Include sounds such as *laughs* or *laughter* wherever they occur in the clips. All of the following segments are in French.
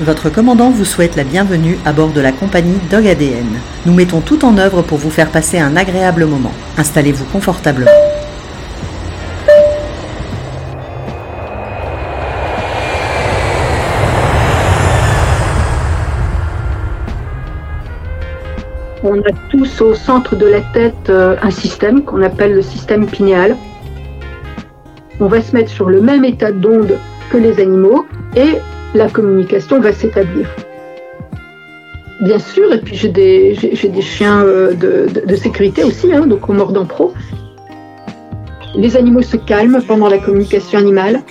Votre commandant vous souhaite la bienvenue à bord de la compagnie Dog ADN. Nous mettons tout en œuvre pour vous faire passer un agréable moment. Installez-vous confortablement. On a tous au centre de la tête euh, un système qu'on appelle le système pinéal. On va se mettre sur le même état d'onde que les animaux et la communication va s'établir. Bien sûr, et puis j'ai des, chiens euh, de, de, sécurité aussi, hein, donc au mordant pro. Les animaux se calment pendant la communication animale.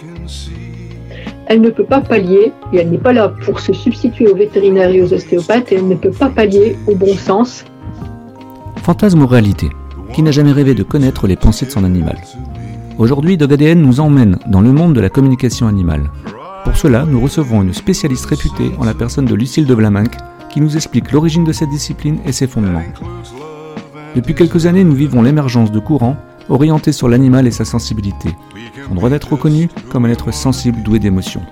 Elle ne peut pas pallier, et elle n'est pas là pour se substituer aux vétérinaires et aux ostéopathes, et elle ne peut pas pallier au bon sens. Fantasme ou réalité Qui n'a jamais rêvé de connaître les pensées de son animal? Aujourd'hui, DogADN nous emmène dans le monde de la communication animale. Pour cela, nous recevrons une spécialiste réputée en la personne de Lucille de Blaminck, qui nous explique l'origine de cette discipline et ses fondements. Depuis quelques années, nous vivons l'émergence de courants orientés sur l'animal et sa sensibilité. Son droit d'être reconnu comme un être sensible doué d'émotions.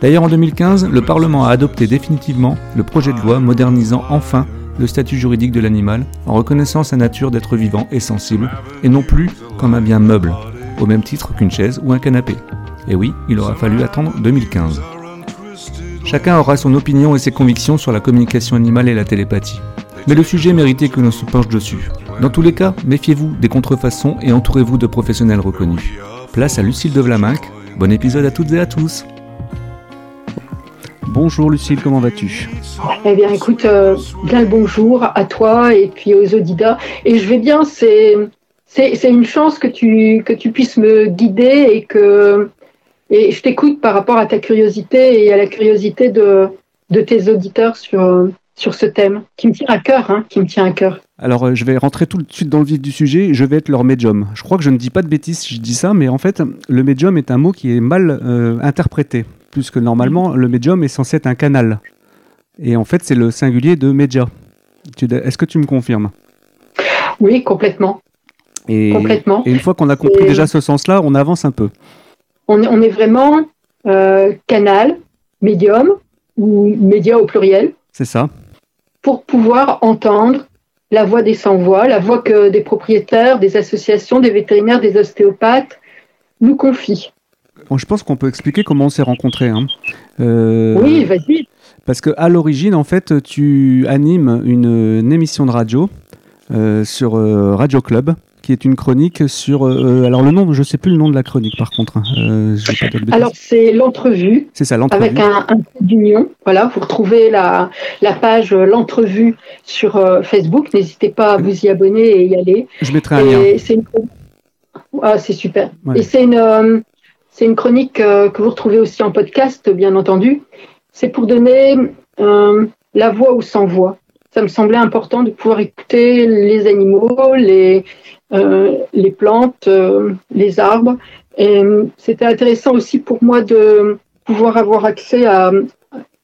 D'ailleurs, en 2015, le Parlement a adopté définitivement le projet de loi modernisant enfin le statut juridique de l'animal en reconnaissant sa nature d'être vivant et sensible, et non plus comme un bien meuble, au même titre qu'une chaise ou un canapé. Et oui, il aura fallu attendre 2015. Chacun aura son opinion et ses convictions sur la communication animale et la télépathie. Mais le sujet méritait que l'on se penche dessus. Dans tous les cas, méfiez-vous des contrefaçons et entourez-vous de professionnels reconnus. Place à Lucille de Vlaminck. Bon épisode à toutes et à tous. Bonjour Lucille, comment vas-tu? Eh bien écoute, euh, bien le bonjour à toi et puis aux auditeurs. Et je vais bien, c'est, c'est, une chance que tu, que tu puisses me guider et que et je t'écoute par rapport à ta curiosité et à la curiosité de, de tes auditeurs sur, sur ce thème qui me tient à cœur, hein, qui me tient à cœur. Alors, euh, je vais rentrer tout de suite dans le vif du sujet. Je vais être leur médium. Je crois que je ne dis pas de bêtises si je dis ça, mais en fait, le médium est un mot qui est mal euh, interprété, puisque normalement, le médium est censé être un canal. Et en fait, c'est le singulier de média. Est-ce que tu me confirmes? Oui, complètement. Et, complètement. Et une fois qu'on a compris déjà ce sens-là, on avance un peu on, est vraiment euh, canal, médium, ou média au pluriel. C'est ça. Pour pouvoir entendre la voix des sans-voix, la voix que des propriétaires, des associations, des vétérinaires, des ostéopathes nous confient. je pense qu'on peut expliquer comment on s'est rencontrés. Hein. Euh, oui, vas-y. Parce qu'à l'origine, en fait, tu animes une, émission de radio euh, sur Radio Club qui est une chronique sur. Euh, alors le nom, je ne sais plus le nom de la chronique par contre. Hein. Euh, alors c'est l'entrevue. C'est ça, l'entrevue. Avec un, un d'union. Voilà, vous retrouvez la, la page euh, l'entrevue sur Facebook. N'hésitez pas à vous y abonner et y aller. Je mettrai un lien. C'est une... Ah, c'est super. Et c'est une, c'est une chronique que vous retrouvez aussi en podcast, bien entendu. C'est pour donner la voix ou sans voix ça me semblait important de pouvoir écouter les animaux, les, les plantes, euh, les arbres. Et c'était intéressant aussi pour moi de pouvoir avoir accès à,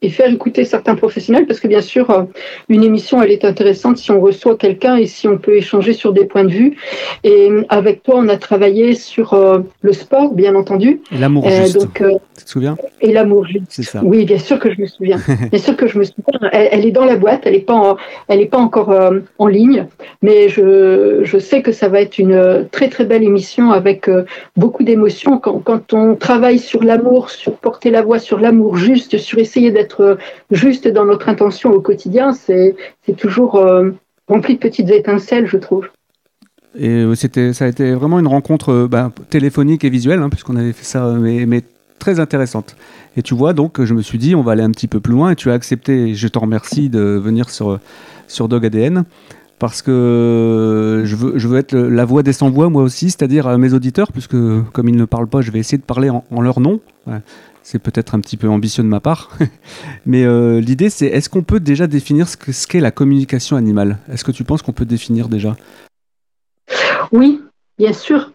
et faire écouter certains professionnels, parce que bien sûr, euh, une émission, elle est intéressante si on reçoit quelqu'un et si on peut échanger sur des points de vue. Et avec toi, on a travaillé sur euh, le sport, bien entendu. Et l'amour euh, juste. Donc, tu te souviens? Et l'amour juste. Ça. Oui, bien sûr que je me souviens. *laughs* bien sûr que je me souviens. Elle, est dans la boîte, elle n'est pas, elle est pas encore en ligne, mais je, je sais que ça va être une très très belle émission avec beaucoup d'émotions. Quand, quand on travaille sur l'amour, sur porter la voix, sur l'amour juste, sur essayer d'être être juste dans notre intention au quotidien, c'est toujours euh, rempli de petites étincelles, je trouve. Et euh, ça a été vraiment une rencontre euh, bah, téléphonique et visuelle, hein, puisqu'on avait fait ça, mais, très intéressante. Et tu vois, donc, je me suis dit, on va aller un petit peu plus loin, et tu as accepté, je te remercie de venir sur, sur Dog ADN, parce que je veux, je veux être la voix des sans-voix, moi aussi, c'est-à-dire à mes auditeurs, puisque comme ils ne parlent pas, je vais essayer de parler en, leur nom. C'est peut-être un petit peu ambitieux de ma part. *laughs* Mais euh, l'idée, c'est est-ce qu'on peut déjà définir ce qu'est la communication animale? Est-ce que tu penses qu'on peut définir déjà? Oui, bien sûr.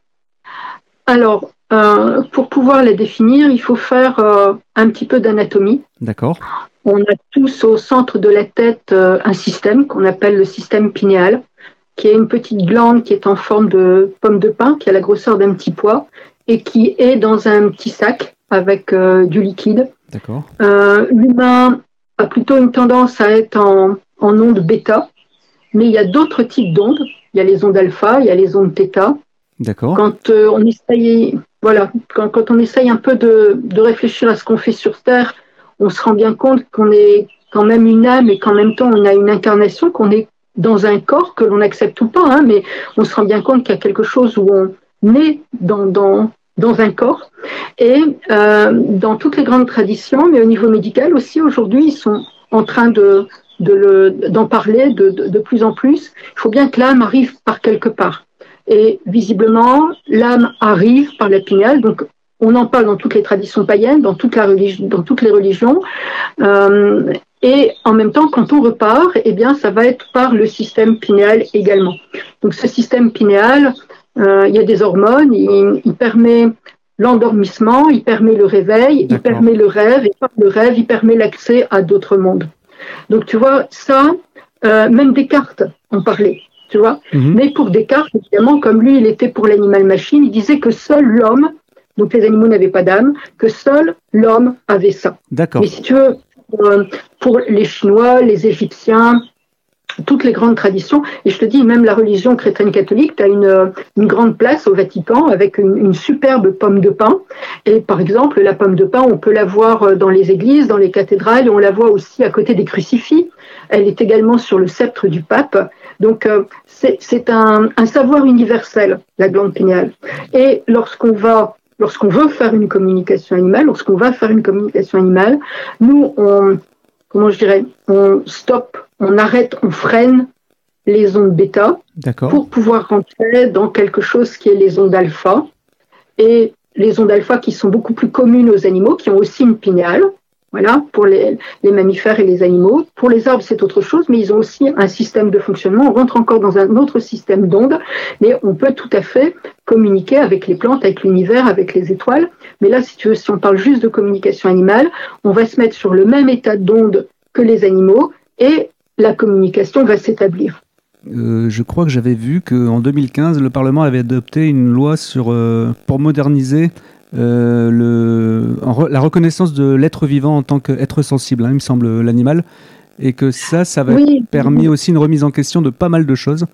Alors, euh, pour pouvoir la définir, il faut faire euh, un petit peu d'anatomie. D'accord. On a tous au centre de la tête un système qu'on appelle le système pinéal, qui est une petite glande qui est en forme de pomme de pin, qui a la grosseur d'un petit pois, et qui est dans un petit sac avec euh, du liquide D'accord. L'humain a plutôt une tendance à être en, en onde bêta, mais il y a d'autres types d'ondes. Il y a les ondes alpha, il y a les ondes θ. D'accord. Quand on essaye, voilà, quand, quand, on essaye un peu de, de réfléchir à ce qu'on fait sur Terre, on se rend bien compte qu'on est quand même une âme et qu'en même temps on a une incarnation, qu'on est dans un corps que l'on accepte ou pas, hein, mais on se rend bien compte qu'il y a quelque chose où on est dans, dans, dans un corps. Et euh, dans toutes les grandes traditions, mais au niveau médical aussi, aujourd'hui, ils sont en train de d'en parler de, de, plus en plus. Il faut bien que l'âme arrive par quelque part. Et visiblement, l'âme arrive par la pinéale. Donc, on en parle dans toutes les traditions païennes, dans, toute la religion, dans toutes les religions. Euh, et en même temps, quand on repart, eh bien, ça va être par le système pinéal également. Donc, ce système pinéal, euh, il y a des hormones, il, il permet l'endormissement, il permet le réveil, il permet le rêve, et par le rêve, il permet l'accès à d'autres mondes. Donc, tu vois, ça, euh, même Descartes en parlait, tu vois. Mhm. Mais pour Descartes, évidemment, comme lui, il était pour l'animal-machine, il disait que seul l'homme, donc les animaux n'avaient pas d'âme, que seul l'homme avait ça. D'accord. Mais si tu veux, euh, pour les Chinois, les Égyptiens, toutes les grandes traditions, et je te dis, même la religion chrétienne catholique, tu as une, une, grande place au Vatican avec une, une, superbe pomme de pain. Et par exemple, la pomme de pain, on peut la voir dans les églises, dans les cathédrales, on la voit aussi à côté des crucifix. Elle est également sur le sceptre du pape. Donc, euh, c'est un, un savoir universel, la glande pinéale. Et lorsqu'on va lorsqu'on veut faire une communication animale, lorsqu'on va faire une communication animale, nous, on, comment je dirais, on stoppe, on arrête, on freine les ondes bêta pour pouvoir rentrer dans quelque chose qui est les ondes alpha. Et les ondes alpha qui sont beaucoup plus communes aux animaux, qui ont aussi une pinéale, voilà, pour les, les, mammifères et les animaux. Pour les arbres, c'est autre chose, mais ils ont aussi un système de fonctionnement. On rentre encore dans un autre système d'ondes, mais on peut tout à fait communiquer avec les plantes, avec l'univers, avec les étoiles. Mais là, si tu veux, si on parle juste de communication animale, on va se mettre sur le même état d'onde que les animaux et la communication va s'établir. Euh, je crois que j'avais vu qu'en 2015, le Parlement avait adopté une loi sur, euh, pour moderniser euh, le, la reconnaissance de l'être vivant en tant qu'être sensible, hein, il me semble, l'animal, et que ça, ça avait oui. permis aussi une remise en question de pas mal de choses.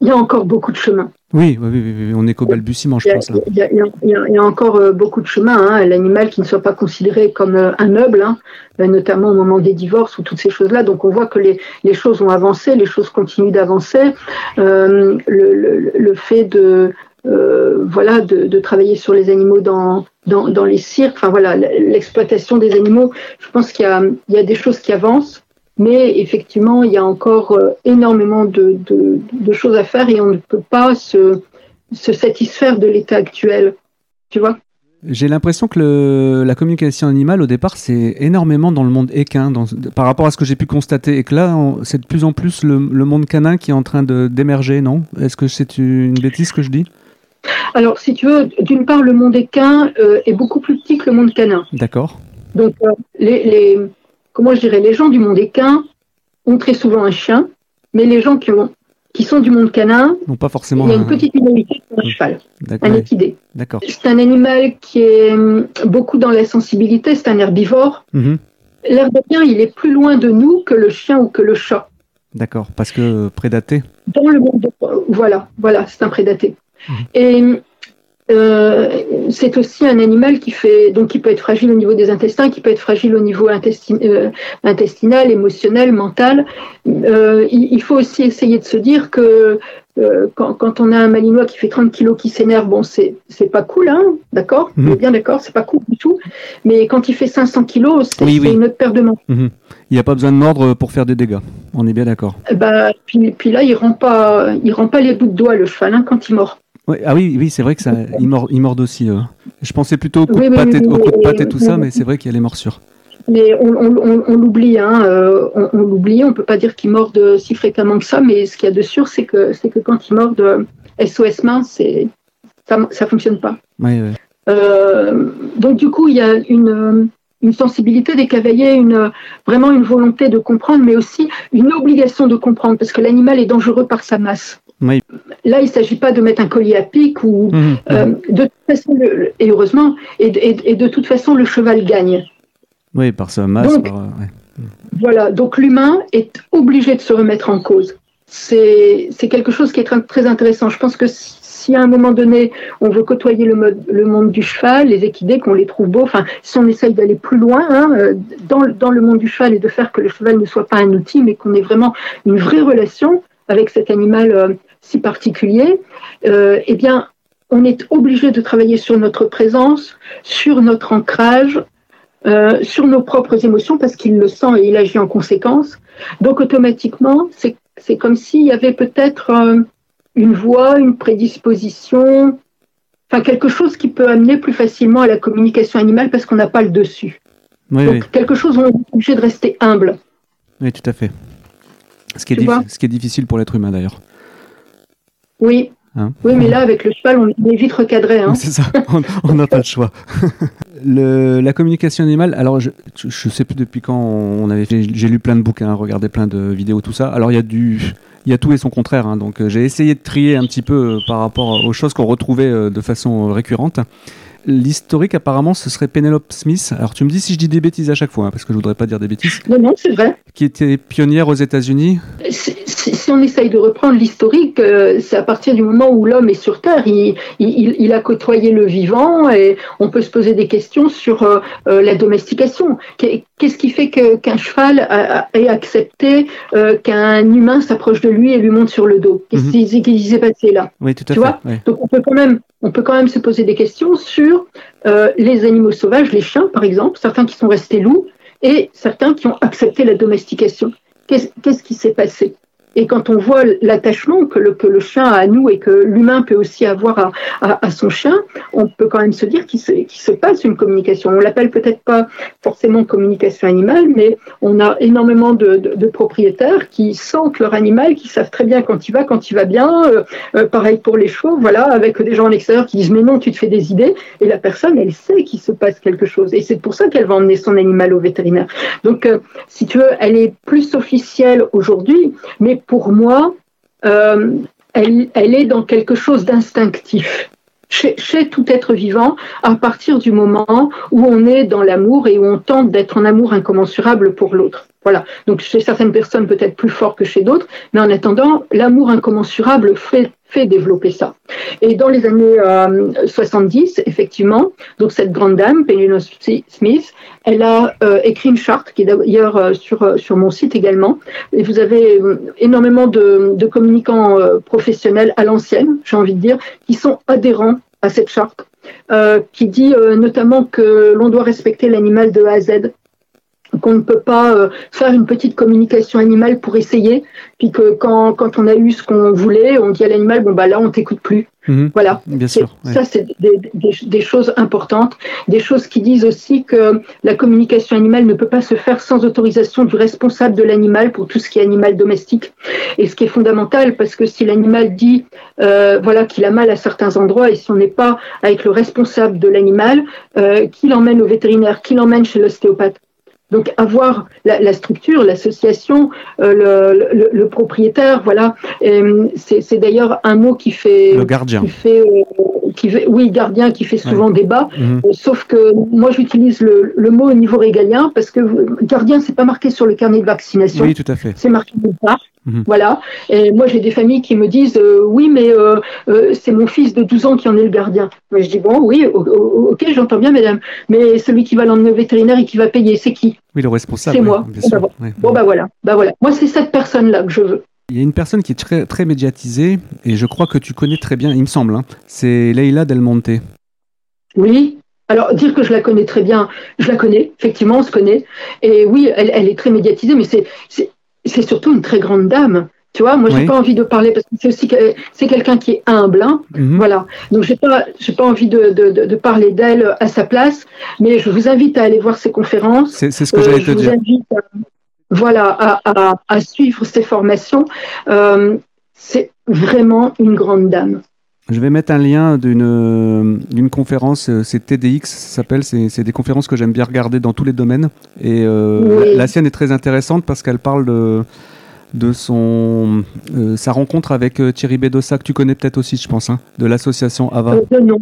Il y a encore beaucoup de chemin. Oui, oui, oui, oui on est qu'au balbutiement, je il y a, pense. Là. Il, y a, il, y a, il, y a, encore euh, beaucoup de chemin. Hein, L'animal qui ne soit pas considéré comme euh, un meuble, hein, notamment au moment des divorces ou toutes ces choses-là. Donc on voit que les, les, choses ont avancé, les choses continuent d'avancer. Euh, le, le, le, fait de, euh, voilà, de, de, travailler sur les animaux dans, dans, dans les cirques, enfin voilà, l'exploitation des animaux. Je pense qu'il y, y a, des choses qui avancent, mais effectivement, il y a encore euh, énormément de, de, de, choses à faire et on ne peut pas se, se satisfaire de l'état actuel. Tu vois? J'ai l'impression que le, la communication animale, au départ, c'est énormément dans le monde équin, dans, par rapport à ce que j'ai pu constater, et que là, c'est de plus en plus le, le, monde canin qui est en train d'émerger, non? Est-ce que c'est une bêtise que je dis? Alors, si tu veux, d'une part, le monde équin euh, est beaucoup plus petit que le monde canin. D'accord. Donc, euh, les, les, comment je dirais, les gens du monde équin ont très souvent un chien, mais les gens qui, ont, qui sont du monde canin, non pas forcément. Il y a une petite minorité pour un cheval, un équidé. D'accord. C'est un animal qui est hum, beaucoup dans la sensibilité, c'est un herbivore. Mm -hmm. L'air de bien, il est plus loin de nous que le chien ou que le chat. D'accord, parce que prédaté. Dans le monde, de... voilà, voilà, c'est un prédaté. Mmh. Et euh, c'est aussi un animal qui fait donc qui peut être fragile au niveau des intestins, qui peut être fragile au niveau intestin, euh, intestinal, émotionnel, mental. Euh, il, il, faut aussi essayer de se dire que quand, quand, on a un malinois qui fait 30 kilos qui s'énerve, bon c'est c'est pas cool, hein, d'accord, mmh. bien d'accord, c'est pas cool du tout. Mais quand il fait 500 kilos, c'est Oui, oui. une autre paire de manches. Mhm. Il n'y a pas besoin de mordre pour faire des dégâts. On est bien d'accord. Bah, puis, puis là, il rend pas, il rend pas les bouts de doigts le cheval hein, quand il mord. Ouais, ah oui, oui, c'est vrai que ça, ils mordent, ils mordent aussi. euh. Je pensais plutôt au coup Oui, de oui, patte et, oui, de oui, et oui, tout oui. ça, mais c'est vrai qu'il y a les morsures. Mais on, on, on, on l'oublie, hein, euh, on, l'oublie. On peut pas dire qu'ils mordent si fréquemment que ça, mais ce qu'il y a de sûr, c'est que c'est que quand ils mordent euh, SOS main, c'est ça, ça fonctionne pas. Ouais, ouais. Euh, donc du coup, il y a une une sensibilité des cavaliers, une, vraiment une volonté de comprendre, mais aussi une obligation de comprendre, parce que l'animal est dangereux par sa masse. Oui. Là, il ne s'agit pas de mettre un collier à pic ou Mhm. euh, de toute façon, le- et heureusement, et, et- et de toute façon, le cheval gagne. Oui, par sa masse. Donc, Voilà, donc l'humain est obligé de se remettre en cause. C'est quelque chose qui est très intéressant. Je pense que si à un moment donné, on veut côtoyer le, le monde du cheval, les équidés, qu'on les trouve beaux, enfin, si on essaye d'aller plus loin hein, euh, dans, dans, le monde du cheval et de faire que le cheval ne soit pas un outil, mais qu'on ait vraiment une vraie relation avec cet animal euh, si particulier, euh, eh bien, on est obligé de travailler sur notre présence, sur notre ancrage, euh, sur nos propres émotions, parce qu'il le sent et il agit en conséquence. Donc, automatiquement, c'est comme s'il y avait peut-être une voie, une prédisposition, enfin quelque chose qui peut amener plus facilement à la communication animale parce qu'on n'a pas le dessus. Donc quelque chose où on est obligé de rester humble. Oui, tout à fait. Ce qui est, ce qui est difficile pour l'être humain d'ailleurs. Oui. Hein oui, mais là, avec le cheval, on est vite recadré. Hein. C'est ça, on n'a pas le choix. *laughs* le, la communication animale, alors je ne sais plus depuis quand on avait j'ai lu plein de bouquins, regardé plein de vidéos, tout ça. Alors il y a du, il y a tout et son contraire. Hein. donc euh, j'ai essayé de trier un petit peu euh, par rapport aux choses qu'on retrouvait euh, de façon récurrente. L'historique, apparemment, ce serait Penelope Smith. Alors, tu me dis si je dis des bêtises à chaque fois, hein, parce que je voudrais pas dire des bêtises. Non, non, c'est vrai. Qui était pionnière aux États-Unis. Si, on essaye de reprendre l'historique, c'est à partir du moment où l'homme est sur Terre. Il, a côtoyé le vivant et on peut se poser des questions sur la domestication. Qu'est-ce qui fait qu'un cheval ait accepté qu'un humain s'approche de lui et lui monte sur le dos? Qu'est-ce mhm. qui s'est passé là? Oui, tout à tu Vois? Donc on peut quand même on peut quand même se poser des questions sur euh, les animaux sauvages, les chiens par exemple, certains qui sont restés loups et certains qui ont accepté la domestication. Qu'est-ce qui s'est passé? Et quand on voit l'attachement que le, que le chien a à nous et que l'humain peut aussi avoir à, à, son chien, on peut quand même se dire qu'il se, se, passe une communication. On l'appelle peut-être pas forcément communication animale, mais on a énormément de, de, de, propriétaires qui sentent leur animal, qui savent très bien quand il va, quand il va bien. Euh, euh, pareil pour les chevaux, voilà, avec des gens à l'extérieur qui disent mais non, tu te fais des idées. Et la personne, elle sait qu'il se passe quelque chose. Et c'est pour ça qu'elle va emmener son animal au vétérinaire. Donc, euh, si tu veux, elle est plus officielle aujourd'hui, mais pour moi, euh, elle, est dans quelque chose d'instinctif. Chez, tout être vivant, à partir du moment où on est dans l'amour et où on tente d'être en amour incommensurable pour l'autre. Voilà. Donc chez certaines personnes peut-être plus fort que chez d'autres, mais en attendant, l'amour incommensurable fait fait développer ça. Et dans les années 70, euh, effectivement, donc cette grande dame, Penelope Smith, elle a euh, écrit une charte qui est d'ailleurs euh, sur, sur mon site également. Et vous avez énormément de, de communicants professionnels à l'ancienne, j'ai envie de dire, qui sont adhérents à cette charte, qui dit notamment que l'on doit respecter l'animal de A à Z, qu'on ne peut pas euh, faire une petite communication animale pour essayer, puis que quand, quand on a eu ce qu'on voulait, on dit à l'animal, bon bah là on t'écoute plus. Mhm. voilà. Bien sûr, Ça c'est des, des, choses importantes, des choses qui disent aussi que la communication animale ne peut pas se faire sans autorisation du responsable de l'animal pour tout ce qui est animal domestique. Et ce qui est fondamental, parce que si l'animal dit euh, voilà qu'il a mal à certains endroits, et si on n'est pas avec le responsable de l'animal, euh, qui l'emmène au vétérinaire, qui l'emmène chez l'ostéopathe, donc avoir la, structure, l'association, euh, le, propriétaire, voilà. C'est d'ailleurs un mot qui fait le gardien. Qui fait, euh, qui fait, oui, gardien, qui fait souvent débat. Mhm. Euh, sauf que moi, j'utilise le, mot au niveau régalien parce que gardien, c'est pas marqué sur le carnet de vaccination. Oui, tout à fait. C'est marqué nulle part. Mhm. Voilà. Et moi, j'ai des familles qui me disent euh, oui, mais euh, euh, c'est mon fils de 12 ans qui en est le gardien. Mais je dis bon, oui, ok, j'entends bien, madame. Mais celui qui va l'emmener au vétérinaire et qui va payer, c'est qui? Oui, le responsable. C'est moi. Bon, bah, voilà. Bah voilà. Moi, c'est cette personne-là que je veux. Il y a une personne qui est très, très médiatisée et je crois que tu connais très bien, il me semble. Hein. c'est Leila Del Monte. Oui, alors, dire que je la connais très bien, je la connais, effectivement, on se connaît. Et oui, elle, elle est très médiatisée, mais c'est, c'est surtout une très grande dame. Tu vois, moi, j'ai n'ai pas envie de parler parce que c'est aussi c'est quelqu'un qui est humble, hein. mhm. voilà. Donc, j'ai pas, j'ai pas envie de, de, parler d'elle à sa place, mais je vous invite à aller voir ses conférences. C'est, ce que j'allais euh, te dire. Vous invite voilà, à, à, suivre ses formations. Euh, c'est vraiment une grande dame. Je vais mettre un lien d'une d'une conférence, euh, c'est TDX, ça s'appelle. C'est des conférences que j'aime bien regarder dans tous les domaines. Et euh, la, sienne est très intéressante parce qu'elle parle de, de son, euh, sa rencontre avec Thierry Bedossa, que tu connais peut-être aussi, je pense, hein, de l'association AVA. de nom.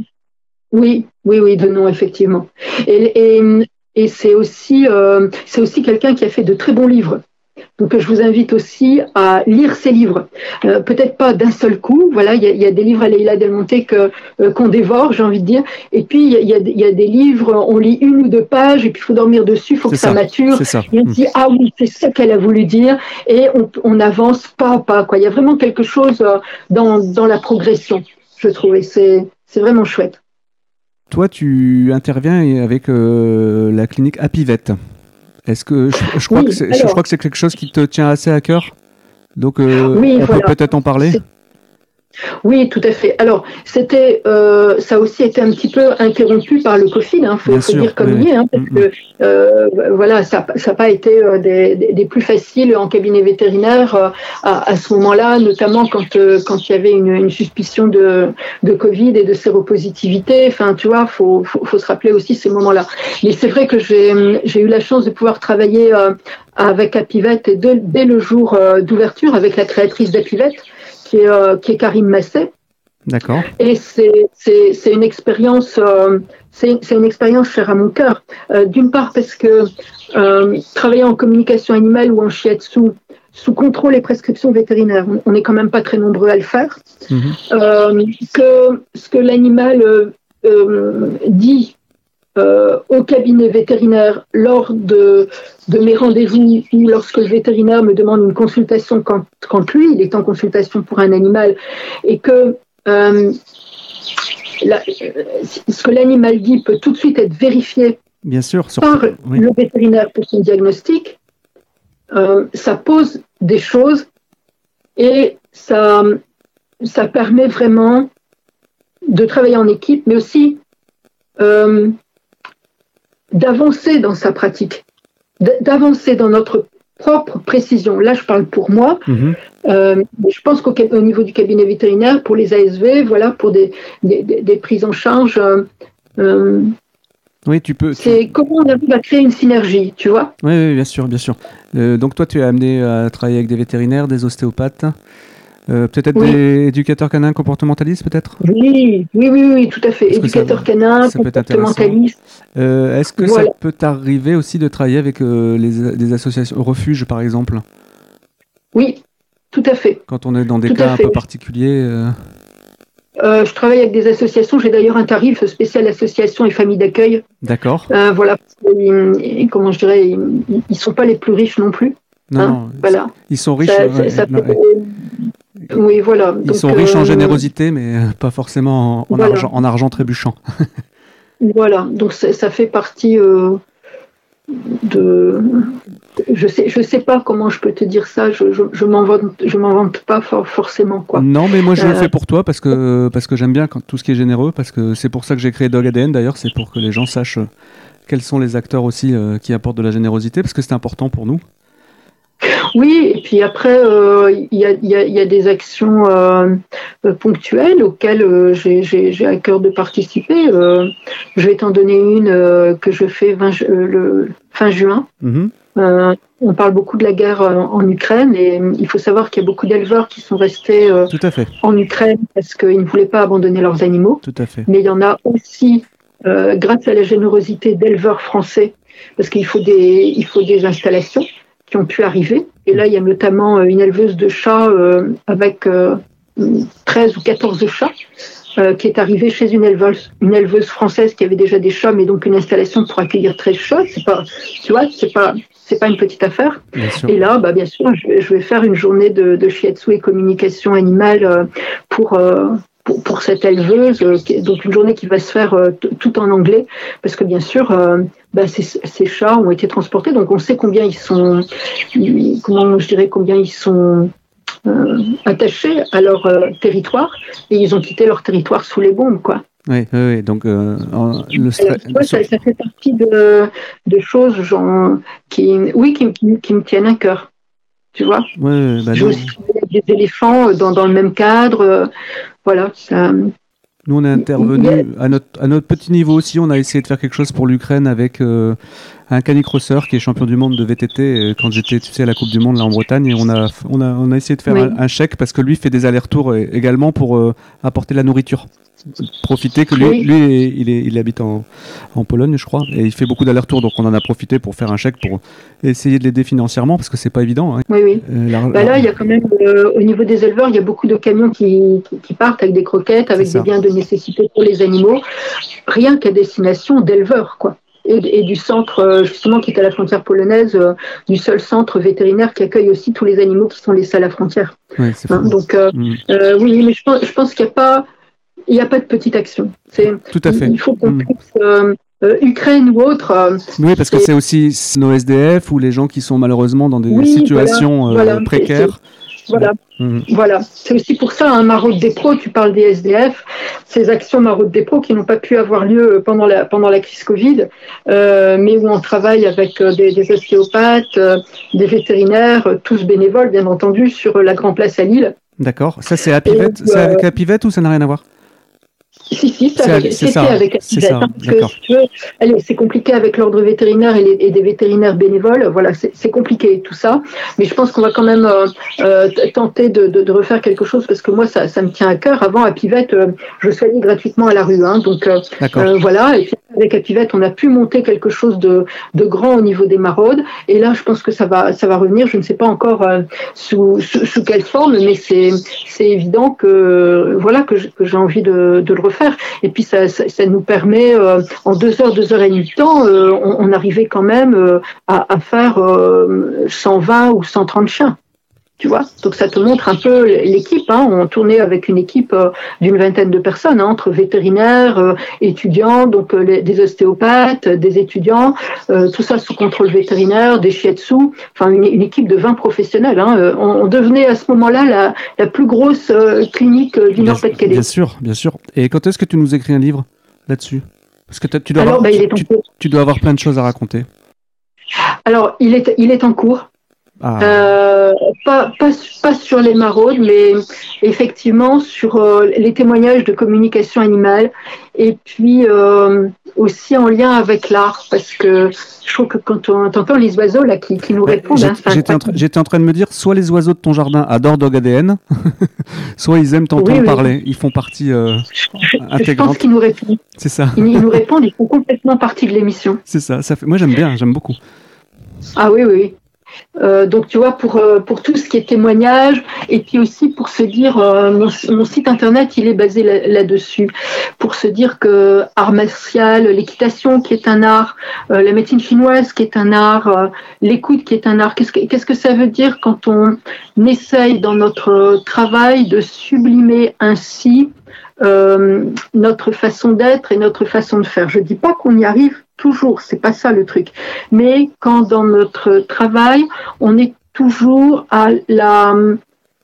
Oui, oui, oui, de nom, effectivement. Et, et c'est aussi, c'est aussi quelqu'un qui a fait de très bons livres. Donc je vous invite aussi à lire ces livres. Euh, peut-être pas d'un seul coup. Voilà, il y, a, des livres à Leila Del Monte que euh, qu'on dévore, j'ai envie de dire. Et puis il y, a, des livres, on lit une ou deux pages et puis il faut dormir dessus, il faut que ça, mature. Et on dit ah oui, c'est ça qu'elle a voulu dire et on, on, avance pas à pas. Quoi. Il y a vraiment quelque chose euh, dans, dans la progression, je trouve. Et c'est c'est vraiment chouette. Toi, tu interviens avec la clinique Apivette. Est-ce que je, crois que je crois que c'est quelque chose qui te tient assez à cœur? Donc euh, on peut peut-être en parler? Oui, tout à fait. Alors, c'était, euh, ça a aussi été un petit peu interrompu par le Covid, il hein, faut, dire comme il est, hein, parce mm, que mm. euh, voilà, ça n'a pas été euh, des, des, plus faciles en cabinet vétérinaire euh, à, à, ce moment-là, notamment quand quand il y avait une, une, suspicion de, de Covid et de séropositivité. Enfin, tu vois, faut, faut, faut se rappeler aussi ces moments-là. Mais c'est vrai que j'ai j'ai eu la chance de pouvoir travailler avec Apivette dès, dès le jour d'ouverture avec la créatrice d'Apivette qui est, euh, qui est Karim Masset. D'accord. Et c'est une expérience, euh, c'est une expérience chère à mon cœur. Euh, d'une part parce que travailler en communication animale ou en shiatsu sous contrôle et prescription vétérinaire, on n'est quand même pas très nombreux à le faire. Mhm. que ce que l'animal dit euh, au cabinet vétérinaire lors de, de mes rendez-vous ou lorsque le vétérinaire me demande une consultation quand, quand lui, il est en consultation pour un animal et que euh, ce que l'animal dit peut tout de suite être vérifié Bien sûr, par le vétérinaire pour son diagnostic, euh, ça pose des choses et ça, ça permet vraiment de travailler en équipe, mais aussi euh, d'avancer dans sa pratique, d'avancer dans notre propre précision. Là, je parle pour moi. Mhm. Euh, je pense qu'au niveau du cabinet vétérinaire, pour les ASV, voilà, pour des, des, prises en charge. Euh, euh, oui, tu peux. C'est comment on arrive à créer une synergie, tu vois? Oui, bien sûr, bien sûr. donc toi, tu es amené à travailler avec des vétérinaires, des ostéopathes? Euh, peut-être des éducateurs canins comportementalistes, peut-être? Oui, oui, oui, oui, tout à fait. Éducateurs canins comportementalistes. Euh, Est-ce que ça peut arriver aussi de travailler avec euh, les, des associations refuges, par exemple? Oui, tout à fait. Quand on est dans des cas un peu particuliers euh, je travaille avec des associations. J'ai d'ailleurs un tarif spécial association et famille d'accueil. D'accord. voilà. comment je dirais, ils, ne sont pas les plus riches non plus. Non, hein, non voilà. Ils sont riches. Oui, voilà. Ils sont riches en euh, générosité, mais pas forcément en, argent, en argent, trébuchant. *laughs* voilà, donc ça fait partie euh, de. Je sais, je sais pas comment je peux te dire ça. Je, je, m'en vante, je m'en vante pas forcément quoi. Non, mais moi je le euh, fais pour toi parce que parce que j'aime bien quand, tout ce qui est généreux, parce que c'est pour ça que j'ai créé Dog ADN. D'ailleurs, c'est pour que les gens sachent quels sont les acteurs aussi qui apportent de la générosité, parce que c'est important pour nous. Oui, et puis après, euh, il y, a, des actions euh, ponctuelles auxquelles euh, j'ai à cœur de participer. je vais t'en donner une que je fais le fin juin. Mhm. on parle beaucoup de la guerre en Ukraine et il faut savoir qu'il y a beaucoup d'éleveurs qui sont restés en Ukraine parce qu'ils ne voulaient pas abandonner leurs animaux. Tout à fait. Mais il y en a aussi, grâce à la générosité d'éleveurs français, parce qu'il faut des, il faut des installations qui ont pu arriver. Et là, il y a notamment euh, une éleveuse de chats euh, avec 13 euh, ou 14 chats qui est arrivée chez une éleveuse, une éleveuse française qui avait déjà des chats, mais donc une installation pour accueillir 13 chats. C'est pas, tu vois, c'est pas, c'est pas une petite affaire. Et là, bah, bien sûr, je, vais faire une journée de, de shiatsu et communication animale pour, pour, cette éleveuse, donc une journée qui va se faire tout en anglais, parce que bien sûr, bah, ces, chats ont été transportés, donc on sait combien ils sont, comment je dirais, combien ils sont euh, attachés à leur euh, territoire, et ils ont quitté leur territoire sous les bombes, quoi. Oui, oui, donc euh, le stress. Ça, ça, fait partie de, de choses genre, qui, oui, qui, qui, me tiennent à cœur. Tu vois ouais, bah Je aussi des éléphants dans, dans le même cadre. Voilà, ça, nous, on est intervenu à notre, à notre petit niveau aussi. On a essayé de faire quelque chose pour l'Ukraine avec euh, un canicrosseur qui est champion du monde de VTT euh, quand j'étais tu sais, à la Coupe du Monde là en Bretagne. Et on a, on a, on a essayé de faire un, chèque parce que lui fait des allers-retours également pour euh, apporter la nourriture. Profiter que lui, lui il, est, il habite en, en, Pologne, je crois, et il fait beaucoup d'allers-retours, donc on en a profité pour faire un chèque pour essayer de l'aider financièrement parce que c'est pas évident. Hein. Oui, oui. Euh, bah là, il y a quand même, euh, au niveau des éleveurs, il y a beaucoup de camions qui, qui partent avec des croquettes, avec des biens de nécessité pour les animaux, rien qu'à destination d'éleveurs, quoi. Et, du centre, euh, justement, qui est à la frontière polonaise, du seul centre vétérinaire qui accueille aussi tous les animaux qui sont laissés à la frontière. Ouais, hein, donc, mm. oui, mais je pense, je pense qu'il n'y a pas il n'y a pas de petite action. Tout à fait. Il faut qu'on mm. puisse, euh, euh, Ukraine ou autre. Euh, oui, parce que c'est aussi nos SDF ou les gens qui sont malheureusement dans des situations précaires. Voilà. Mm. Voilà. C'est aussi pour ça un hein, maraude des pros, tu parles des SDF, ces actions maraude des pros qui n'ont pas pu avoir lieu pendant la, pendant la crise Covid, mais où on travaille avec des, ostéopathes, des vétérinaires, tous bénévoles bien entendu, sur la Grand Place à Lille. D'accord. Ça c'est à Pivette, c'est avec la Pivette ou ça n'a rien à voir? Si, si, c'était avec, avec c'est compliqué avec l'ordre vétérinaire et, des vétérinaires bénévoles. Voilà, c'est compliqué tout ça. Mais je pense qu'on va quand même euh, euh, tenter de, refaire quelque chose parce que moi, ça, me tient à cœur. Avant, à Pivette, euh, je soignais gratuitement à la rue. Hein, donc voilà. Et puis avec Apivette, on a pu monter quelque chose de, grand au niveau des maraudes. Et là, je pense que ça va, ça va revenir. Je ne sais pas encore sous, sous, quelle forme, mais c'est évident que voilà que j'ai envie de, de le refaire faire. Et puis ça, nous permet, euh, en deux heures, deux heures et demie de temps, euh, on, arrivait quand même euh, à, faire 120 ou 130 chiens. Tu vois Donc ça te montre un peu l'équipe. Hein. On tournait avec une équipe d'une vingtaine de personnes, hein, entre vétérinaires, étudiants, donc des ostéopathes, des étudiants, tout ça sous contrôle vétérinaire, des shiatsu, enfin une, équipe de 20 professionnels. Hein. On, devenait à ce moment-là la, plus grosse clinique du Nord-Pas-de-Calais. Bien sûr, bien sûr. Et quand est-ce que tu nous écris un livre là-dessus? Parce que tu dois, avoir, bah, tu, dois avoir plein de choses à raconter. Alors, il est, il est en cours. Ah. Euh, pas, pas, sur les maraudes, mais effectivement sur euh, les témoignages de communication animale et puis euh, aussi en lien avec l'art, parce que je trouve que quand on entend les oiseaux là qui, nous répondent. J'étais en, train de me dire, soit les oiseaux de ton jardin adorent Dog ADN, *laughs* soit ils aiment t'entendre parler, ils font partie intégrante. Je pense qu'ils nous répondent. C'est ça. Ils, nous répondent, ils font complètement partie de l'émission. C'est ça, ça fait... moi j'aime bien, j'aime beaucoup. Ah oui, oui. Euh, donc tu vois pour euh, pour tout ce qui est témoignage et puis aussi pour se dire euh, mon, site internet il est basé là-dessus. Pour se dire que art martial l'équitation qui est un art la médecine chinoise qui est un art l'écoute qui est un art qu'est-ce que qu'est-ce que ça veut dire quand on essaye dans notre travail de sublimer ainsi notre façon d'être et notre façon de faire? Je dis pas qu'on y arrive toujours, c'est pas ça le truc. Mais quand dans notre travail, on est toujours à la,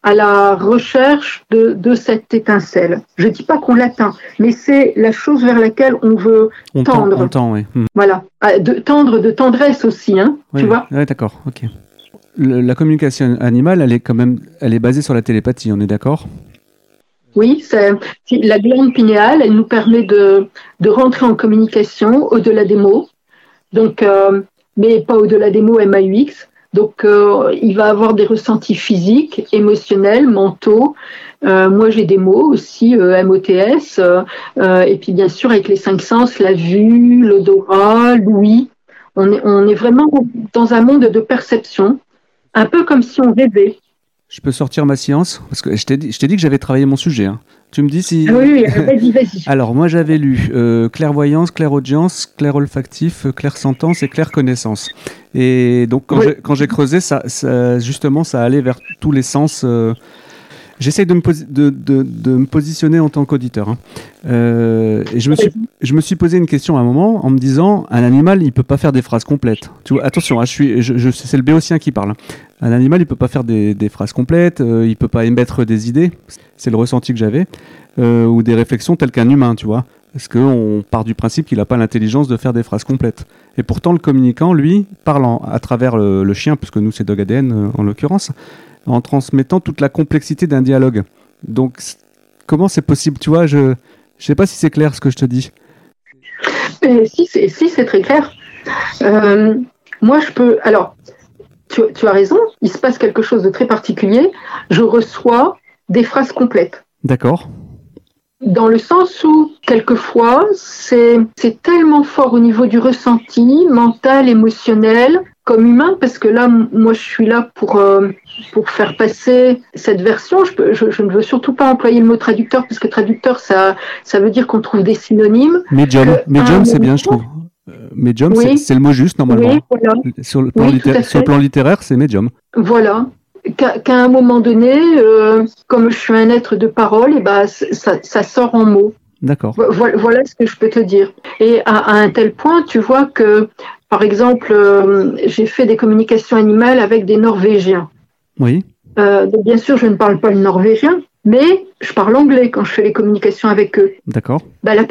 à la recherche de, de cette étincelle. Je dis pas qu'on l'atteint, mais c'est la chose vers laquelle on veut tendre. oui. Hmm. Voilà, ah, de tendre de tendresse aussi, hein, tu vois. Oui, d'accord, ok. la communication animale, elle est quand même, elle est basée sur la télépathie, on est d'accord? Oui, c'est la glande pinéale, elle nous permet de, de rentrer en communication au-delà des mots, donc, euh, mais pas au-delà des mots MAUX. Donc, euh, il va avoir des ressentis physiques, émotionnels, mentaux. Euh, moi, j'ai des mots aussi, MOTS, et puis bien sûr avec les cinq sens, la vue, l'odorat, l'ouïe. On est, on est vraiment dans un monde de perception, un peu comme si on rêvait. Je peux sortir ma science Parce que je t'ai dit, dit, que j'avais travaillé mon sujet. Hein. Tu me dis si. Ah oui, vas-y, vas-y. *laughs* Alors, moi, j'avais lu euh, clairvoyance, clairaudience, clair olfactif, clair sentence et clair connaissance. Et donc, quand j'ai creusé, ça, justement, ça allait vers tous les sens. Euh, J'essaie de, me positionner en tant qu'auditeur. Hein. Euh, et je me, suis, posé une question à un moment en me disant un animal, il peut pas faire des phrases complètes. Tu vois, attention, hein, je c'est le béotien qui parle. Un animal, il peut pas faire des, phrases complètes, euh, il peut pas émettre des idées. C'est le ressenti que j'avais. Euh, ou des réflexions telles qu'un humain, tu vois. Parce qu'on part du principe qu'il n'a pas l'intelligence de faire des phrases complètes. Et pourtant, le communicant, lui, parlant à travers le, le chien, puisque nous, c'est Dog ADN en l'occurrence, en transmettant toute la complexité d'un dialogue. Donc, comment c'est possible? Tu vois, je ne sais pas si c'est clair ce que je te dis. si, c'est très clair. Euh, moi, je peux. Alors, tu, tu, as raison, il se passe quelque chose de très particulier. Je reçois des phrases complètes. D'accord. dans le sens où, quelquefois, c'est tellement fort au niveau du ressenti mental, émotionnel, comme humain, parce que là, moi, je suis là pour, euh, pour faire passer cette version. Je, je, ne veux surtout pas employer le mot traducteur, parce que traducteur, ça, ça veut dire qu'on trouve des synonymes. Médium, médium c'est bien, je trouve. Euh, médium, c'est le mot juste, normalement. sur, le plan, sur le plan littéraire, c'est médium. Voilà qu'à un moment donné, euh, comme je suis un être de parole, et eh ben, ça, ça sort en mots. D'accord. Voilà, ce que je peux te dire. Et à, un tel point, tu vois que, par exemple, euh, j'ai fait des communications animales avec des Norvégiens. Oui. Euh, bien sûr, je ne parle pas le norvégien, mais je parle anglais quand je fais les communications avec eux. D'accord. Ben, la,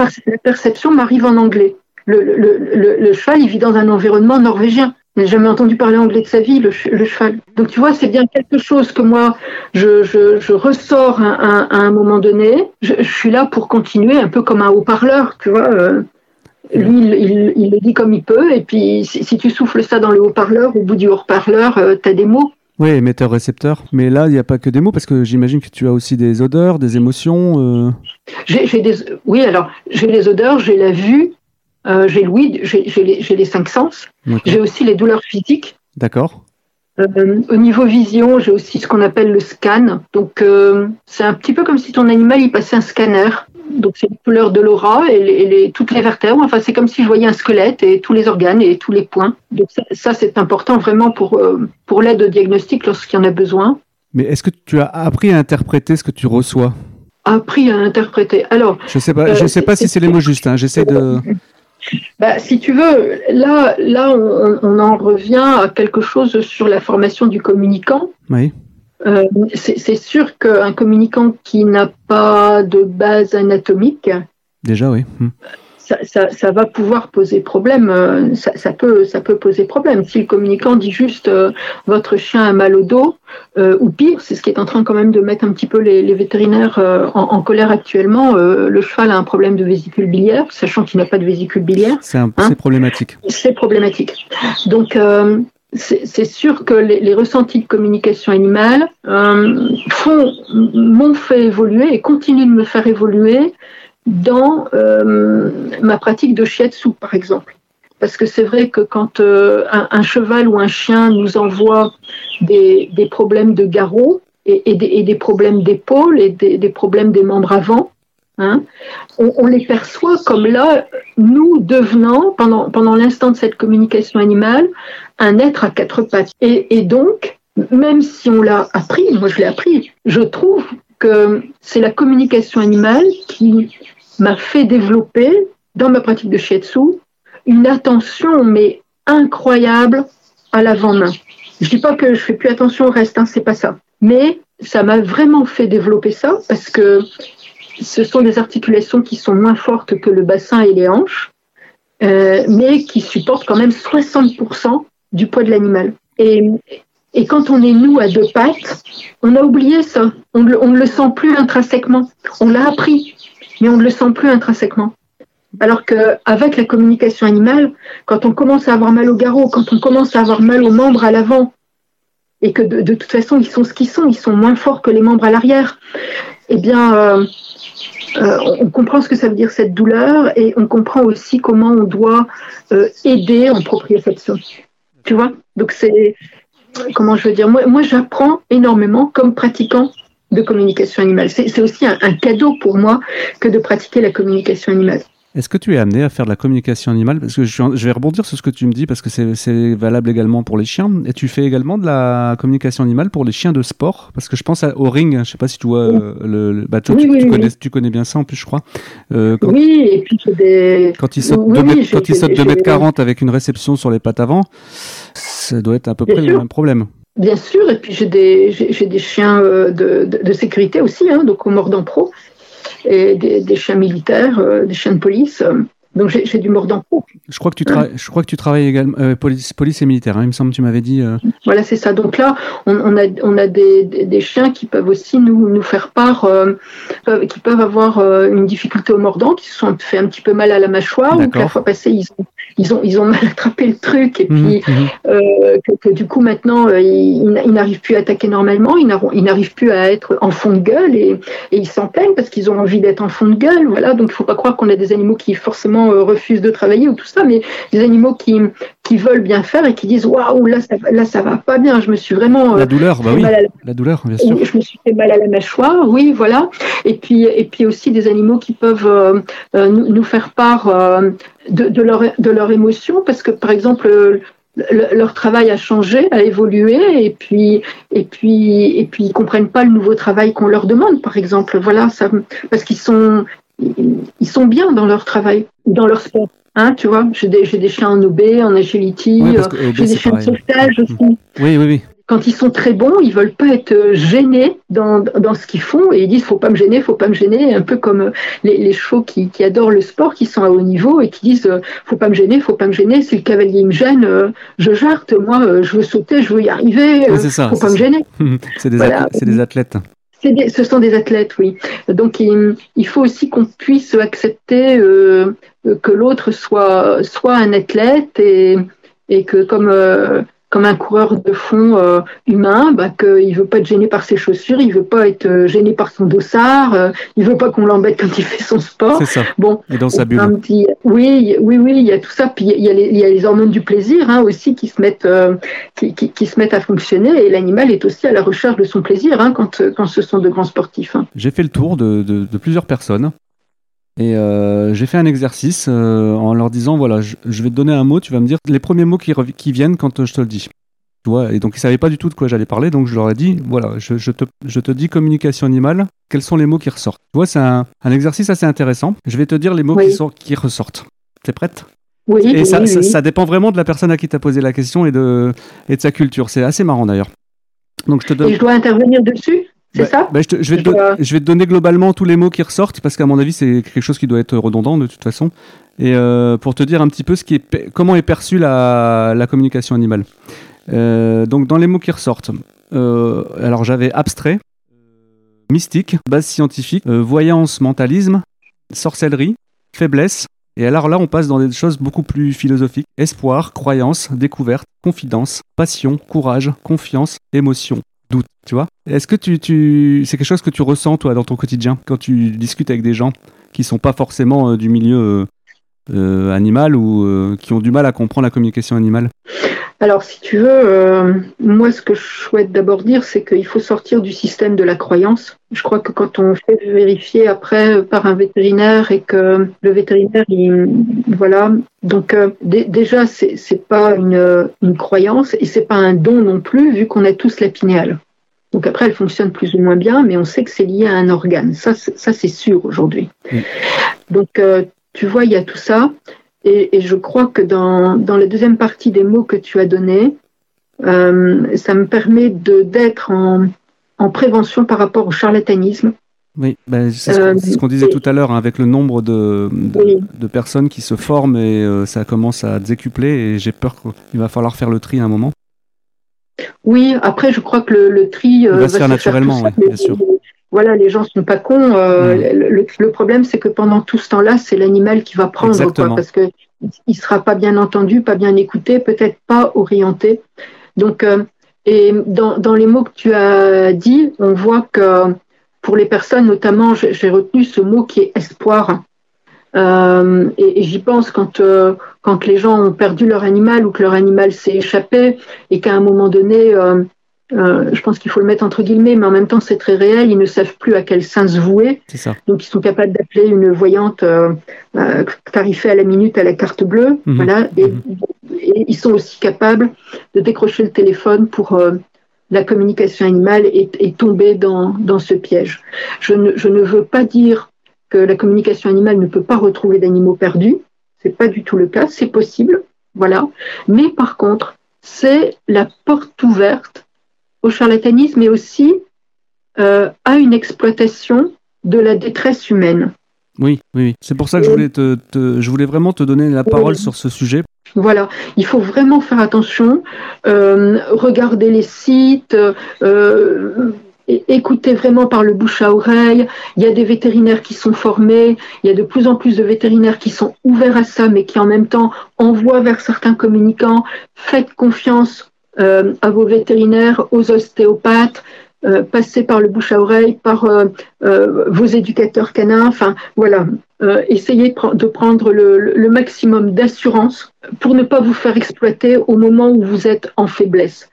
perception m'arrive en anglais. Le, le, le, cheval, il vit dans un environnement norvégien. Il n'a jamais entendu parler anglais de sa vie, le, cheval. Donc tu vois, c'est bien quelque chose que moi, je, je, ressors à, un moment donné. Je, suis là pour continuer, un peu comme un haut-parleur, tu vois. Euh, lui, il, il, le dit comme il peut, et puis si, tu souffles ça dans le haut-parleur, au bout du haut-parleur, euh, tu as des mots. Oui, émetteur-récepteur. Mais là, il n'y a pas que des mots, parce que j'imagine que tu as aussi des odeurs, des émotions. Euh. J'ai des... Oui, alors, j'ai les odeurs, j'ai la vue, euh, j'ai l'ouïe, j'ai les, cinq sens. J'ai aussi les douleurs physiques. D'accord. Euh, au niveau vision, j'ai aussi ce qu'on appelle le scan. Donc, euh, c'est un petit peu comme si ton animal il passait un scanner. Donc, c'est les couleurs de l'aura et, les, toutes les vertèbres. Enfin, c'est comme si je voyais un squelette et tous les organes et tous les points. Donc, ça, c'est important vraiment pour, pour l'aide au diagnostic lorsqu'il y en a besoin. Mais est-ce que tu as appris à interpréter ce que tu reçois? Appris à interpréter. Alors, je sais pas, je sais pas si c'est les mots justes. Hein. J'essaie de. Bah, si tu veux, là, là on, en revient à quelque chose sur la formation du communicant. Oui. Euh, c'est sûr qu'un communicant qui n'a pas de base anatomique. Déjà, oui. Hmm ça, va pouvoir poser problème. Euh, ça, peut, ça peut poser problème. Si le communicant dit juste euh, votre chien a mal au dos, euh, ou pire, c'est ce qui est en train quand même de mettre un petit peu les, vétérinaires en, colère actuellement. le cheval a un problème de vésicule biliaire, sachant qu'il n'a pas de vésicule biliaire. C'est hein. problématique. C'est problématique. Donc c'est sûr que les, ressentis de communication animale m'ont fait évoluer et continuent de me faire évoluer dans euh, ma pratique de shiatsu, par exemple. Parce que c'est vrai que quand euh, un, cheval ou un chien nous envoie des, des problèmes de garrot et, et, des, problèmes d'épaule et des, problèmes des membres avant, hein, on, les perçoit comme là, nous devenant, pendant, pendant l'instant de cette communication animale, un être à quatre pattes. Et, donc, même si on l'a appris, moi je l'ai appris, je trouve que c'est la communication animale qui m'a fait développer dans ma pratique de shiatsu une attention mais incroyable à l'avant-main. Je dis pas que je fais plus attention au reste, hein, c'est pas ça. Mais ça m'a vraiment fait développer ça parce que ce sont des articulations qui sont moins fortes que le bassin et les hanches, euh, mais qui supportent quand même 60% du poids de l'animal. Et, quand on est nous à deux pattes, on a oublié ça. On ne le sent plus intrinsèquement. On l'a appris mais on ne le sent plus intrinsèquement. Alors qu'avec la communication animale, quand on commence à avoir mal au garrot, quand on commence à avoir mal aux membres à l'avant, et que de, toute façon ils sont ce qu'ils sont, ils sont moins forts que les membres à l'arrière, eh bien, euh, euh, on comprend ce que ça veut dire cette douleur et on comprend aussi comment on doit euh, aider en proprioception. Tu vois? Donc c'est comment je veux dire? Moi, moi j'apprends énormément comme pratiquant de communication animale. C'est aussi un, cadeau pour moi que de pratiquer la communication animale. Est-ce que tu es amené à faire de la communication animale? Parce que je, vais rebondir sur ce que tu me dis, parce que c'est valable également pour les chiens. Et tu fais également de la communication animale pour les chiens de sport? Parce que je pense au ring, je ne sais pas si tu vois, le, bah, tu, connais, tu, connais, bien ça en plus, je crois. Euh, oui, et puis des... Quand il saute 2 mètres, 40 avec une réception sur les pattes avant, ça doit être à peu près le même problème. Bien sûr, et puis j'ai des, chiens euh, de, de, sécurité aussi, hein, donc au Mordant Pro, et des, des chiens militaires, euh, des chiens de police. Donc j'ai du mordant. Je crois que tu, travailles, je crois que tu travailles également euh, police, police et militaire. Hein, il me semble, tu m'avais dit. Euh. Voilà, c'est ça. Donc là, on, a, on a des, des, chiens qui peuvent aussi nous, nous faire part, euh, qui peuvent avoir une difficulté au mordant, qui se sont fait un petit peu mal à la mâchoire, ou que la fois passée ils ont, ils ont, ils ont mal attrapé le truc, et mhm, puis mhm. que, du coup maintenant ils, n'arrivent plus à attaquer normalement, ils n'arrivent plus à être en fond de gueule, et, et ils s'en plaignent parce qu'ils ont envie d'être en fond de gueule. Voilà, donc il faut pas croire qu'on a des animaux qui forcément refusent de travailler ou tout ça, mais des animaux qui, qui veulent bien faire et qui disent waouh là ça là ça va pas bien. Je me suis vraiment la douleur bah oui la... douleur bien sûr. Je me suis fait mal à la mâchoire oui voilà. Et puis et puis aussi des animaux qui peuvent euh, euh, nous, faire part euh, de, de, leur de leur émotion parce que par exemple leur travail a changé, a évolué, et puis et puis et puis ils comprennent pas le nouveau travail qu'on leur demande, par exemple. Voilà, ça, parce qu'ils sont ils sont bien dans leur travail, dans leur sport. Hein, tu vois, j'ai des, des, chiens en OB, en agility, euh, j'ai des chiens de sauvetage aussi. Oui, oui, oui. Quand ils sont très bons, ils veulent pas être euh, gênés dans, dans ce qu'ils font et ils disent faut pas me gêner, faut pas me gêner, un peu comme euh, les, les chevaux qui, qui, adorent le sport, qui sont à haut niveau et qui disent faut pas me gêner, faut pas me gêner. Si le cavalier me gêne, je jarte. Moi, je veux sauter, je veux y arriver. c'est ça. Faut pas me gêner. *laughs* c'est des, des, athlètes ce sont des athlètes, oui. Donc il, faut aussi qu'on puisse accepter euh, que l'autre soit, soit un athlète et, et que comme euh, comme un coureur de fond euh, humain, bah, qu'il veut pas être gêné par ses chaussures, il veut pas être euh, gêné par son dossard, euh, il veut pas qu'on l'embête quand il fait son sport. C'est ça. Bon, et dans sa bulle. oui, oui, oui, il y a tout ça. Puis il y a les, il y a les hormones du plaisir hein, aussi qui se mettent, qui, qui, qui, se mettent à fonctionner. Et l'animal est aussi à la recherche de son plaisir hein, quand, quand ce sont de grands sportifs. Hein. J'ai fait le tour de, de, de plusieurs personnes et euh, j'ai fait un exercice euh, en leur disant voilà, je, vais te donner un mot, tu vas me dire les premiers mots qui, qui viennent quand euh, je te le dis. Tu vois et donc ils savaient pas du tout de quoi j'allais parler, donc je leur ai dit voilà, je, je, te, je, te, dis communication animale, quels sont les mots qui ressortent Tu vois, c'est un, un, exercice assez intéressant. Je vais te dire les mots qui, sont, qui ressortent. T'es prête? Oui, et ça, ça, dépend vraiment de la personne à qui tu as posé la question et de, et de sa culture. C'est assez marrant d'ailleurs. Donc je te donne... Et je dois intervenir dessus? C'est bah, ça bah, je, vais te je, vais te donner globalement tous les mots qui ressortent parce qu'à mon avis c'est quelque chose qui doit être redondant de toute façon et euh, pour te dire un petit peu ce qui est comment est perçue la, la communication animale. Euh, donc dans les mots qui ressortent, euh, alors j'avais abstrait, mystique, base scientifique, voyance, mentalisme, sorcellerie, faiblesse. Et alors là, on passe dans des choses beaucoup plus philosophiques. Espoir, croyance, découverte, confidence, passion, courage, confiance, émotion, doute, tu vois. Est-ce que tu, tu... c'est quelque chose que tu ressens toi dans ton quotidien quand tu discutes avec des gens qui sont pas forcément euh, du milieu euh, euh, animal ou qui ont du mal à comprendre la communication animale? Alors, si tu veux, moi, ce que je souhaite d'abord dire, c'est qu'il faut sortir du système de la croyance. Je crois que quand on fait vérifier après par un vétérinaire et que le vétérinaire, il, voilà, donc déjà, c'est, pas une, une croyance et c'est pas un don non plus, vu qu'on a tous la pinéale. Donc après, elle fonctionne plus ou moins bien, mais on sait que c'est lié à un organe. Ça, ça c'est sûr aujourd'hui. Donc, euh, tu vois, il y a tout ça. Et, je crois que dans, dans, la deuxième partie des mots que tu as donnés, euh, ça me permet d'être en, en, prévention par rapport au charlatanisme. Oui, ben, c'est ce qu'on disait tout à l'heure, hein, avec le nombre de, de, personnes qui se forment et ça commence à décupler et j'ai peur qu'il va falloir faire le tri à un moment. Oui, après, je crois que le, tri euh, va, se faire naturellement, bien sûr. Voilà, les gens sont pas cons. Euh, le, problème, c'est que pendant tout ce temps-là, c'est l'animal qui va prendre, quoi, parce que il sera pas bien entendu, pas bien écouté, peut-être pas orienté. Donc, euh, et dans, dans, les mots que tu as dit, on voit que pour les personnes, notamment, j'ai retenu ce mot qui est espoir. Euh, et, j'y pense quand, euh, quand les gens ont perdu leur animal ou que leur animal s'est échappé et qu'à un moment donné, euh, je pense qu'il faut le mettre entre guillemets, mais en même temps c'est très réel, ils ne savent plus à quel sens se vouer. Donc ils sont capables d'appeler une voyante tarifée à la minute à la carte bleue. Mhm. Voilà, et, mhm. et, ils sont aussi capables de décrocher le téléphone pour la communication animale et, et tomber dans, dans ce piège. Je ne, je ne veux pas dire que la communication animale ne peut pas retrouver d'animaux perdus. C'est pas du tout le cas, c'est possible, voilà. Mais par contre, c'est la porte ouverte au charlatanisme et aussi euh, à une exploitation de la détresse humaine. Oui, oui, c'est pour ça que je voulais, te, je voulais vraiment te donner la parole sur ce sujet. Voilà, il faut vraiment faire attention, euh, regarder les sites, euh, écouter vraiment par le bouche à oreille. Il y a des vétérinaires qui sont formés, il y a de plus en plus de vétérinaires qui sont ouverts à ça, mais qui en même temps envoient vers certains communicants. Faites confiance euh, à vos vétérinaires, aux ostéopathes. Euh, passez par le bouche à oreille, par euh, vos éducateurs canins. Enfin, voilà, essayez de prendre le maximum d'assurance pour ne pas vous faire exploiter au moment où vous êtes en faiblesse.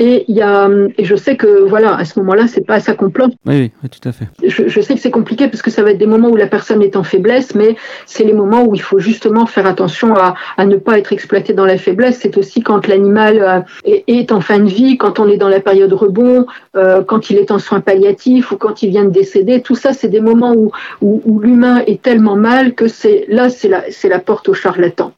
Et il y a, et je sais que voilà, à ce moment-là, c'est pas ça qu'on plante. Oui, oui, tout à fait. Je, je sais que c'est compliqué parce que ça va être des moments où la personne est en faiblesse, mais c'est les moments où il faut justement faire attention à, à ne pas être exploité dans la faiblesse. C'est aussi quand l'animal euh, est, en fin de vie, quand on est dans la période rebond, euh, quand il est en soins palliatifs ou quand il vient de décéder. Tout ça, c'est des moments où, où, où l'humain est tellement mal que c'est là, c'est la, c'est la porte au charlatan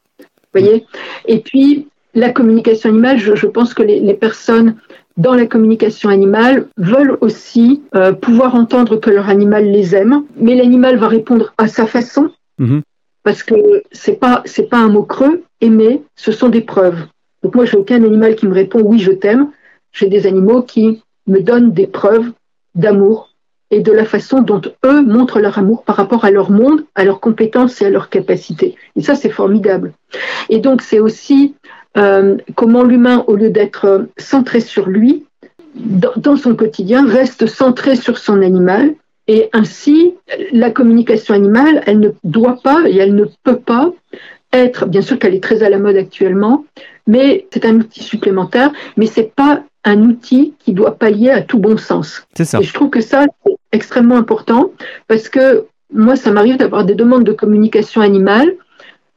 voyez? Et puis, la communication animale, je, pense que les, personnes dans la communication animale veulent aussi euh, pouvoir entendre que leur animal les aime, mais l'animal va répondre à sa façon, mhm. parce que c'est pas c'est pas un mot creux. Aimer, ce sont des preuves. Donc moi, j'ai aucun animal qui me répond oui, je t'aime. J'ai des animaux qui me donnent des preuves d'amour et de la façon dont eux montrent leur amour par rapport à leur monde, à leurs compétences et à leurs capacités. Et ça, c'est formidable. Et donc, c'est aussi euh, comment l'humain, au lieu d'être centré sur lui, dans, son quotidien, reste centré sur son animal. Et ainsi, la communication animale, elle ne doit pas et elle ne peut pas être, bien sûr qu'elle est très à la mode actuellement, mais c'est un outil supplémentaire, mais c'est pas un outil qui doit pallier à tout bon sens. C'est ça. Et je trouve que ça, c'est extrêmement important parce que moi, ça m'arrive d'avoir des demandes de communication animale,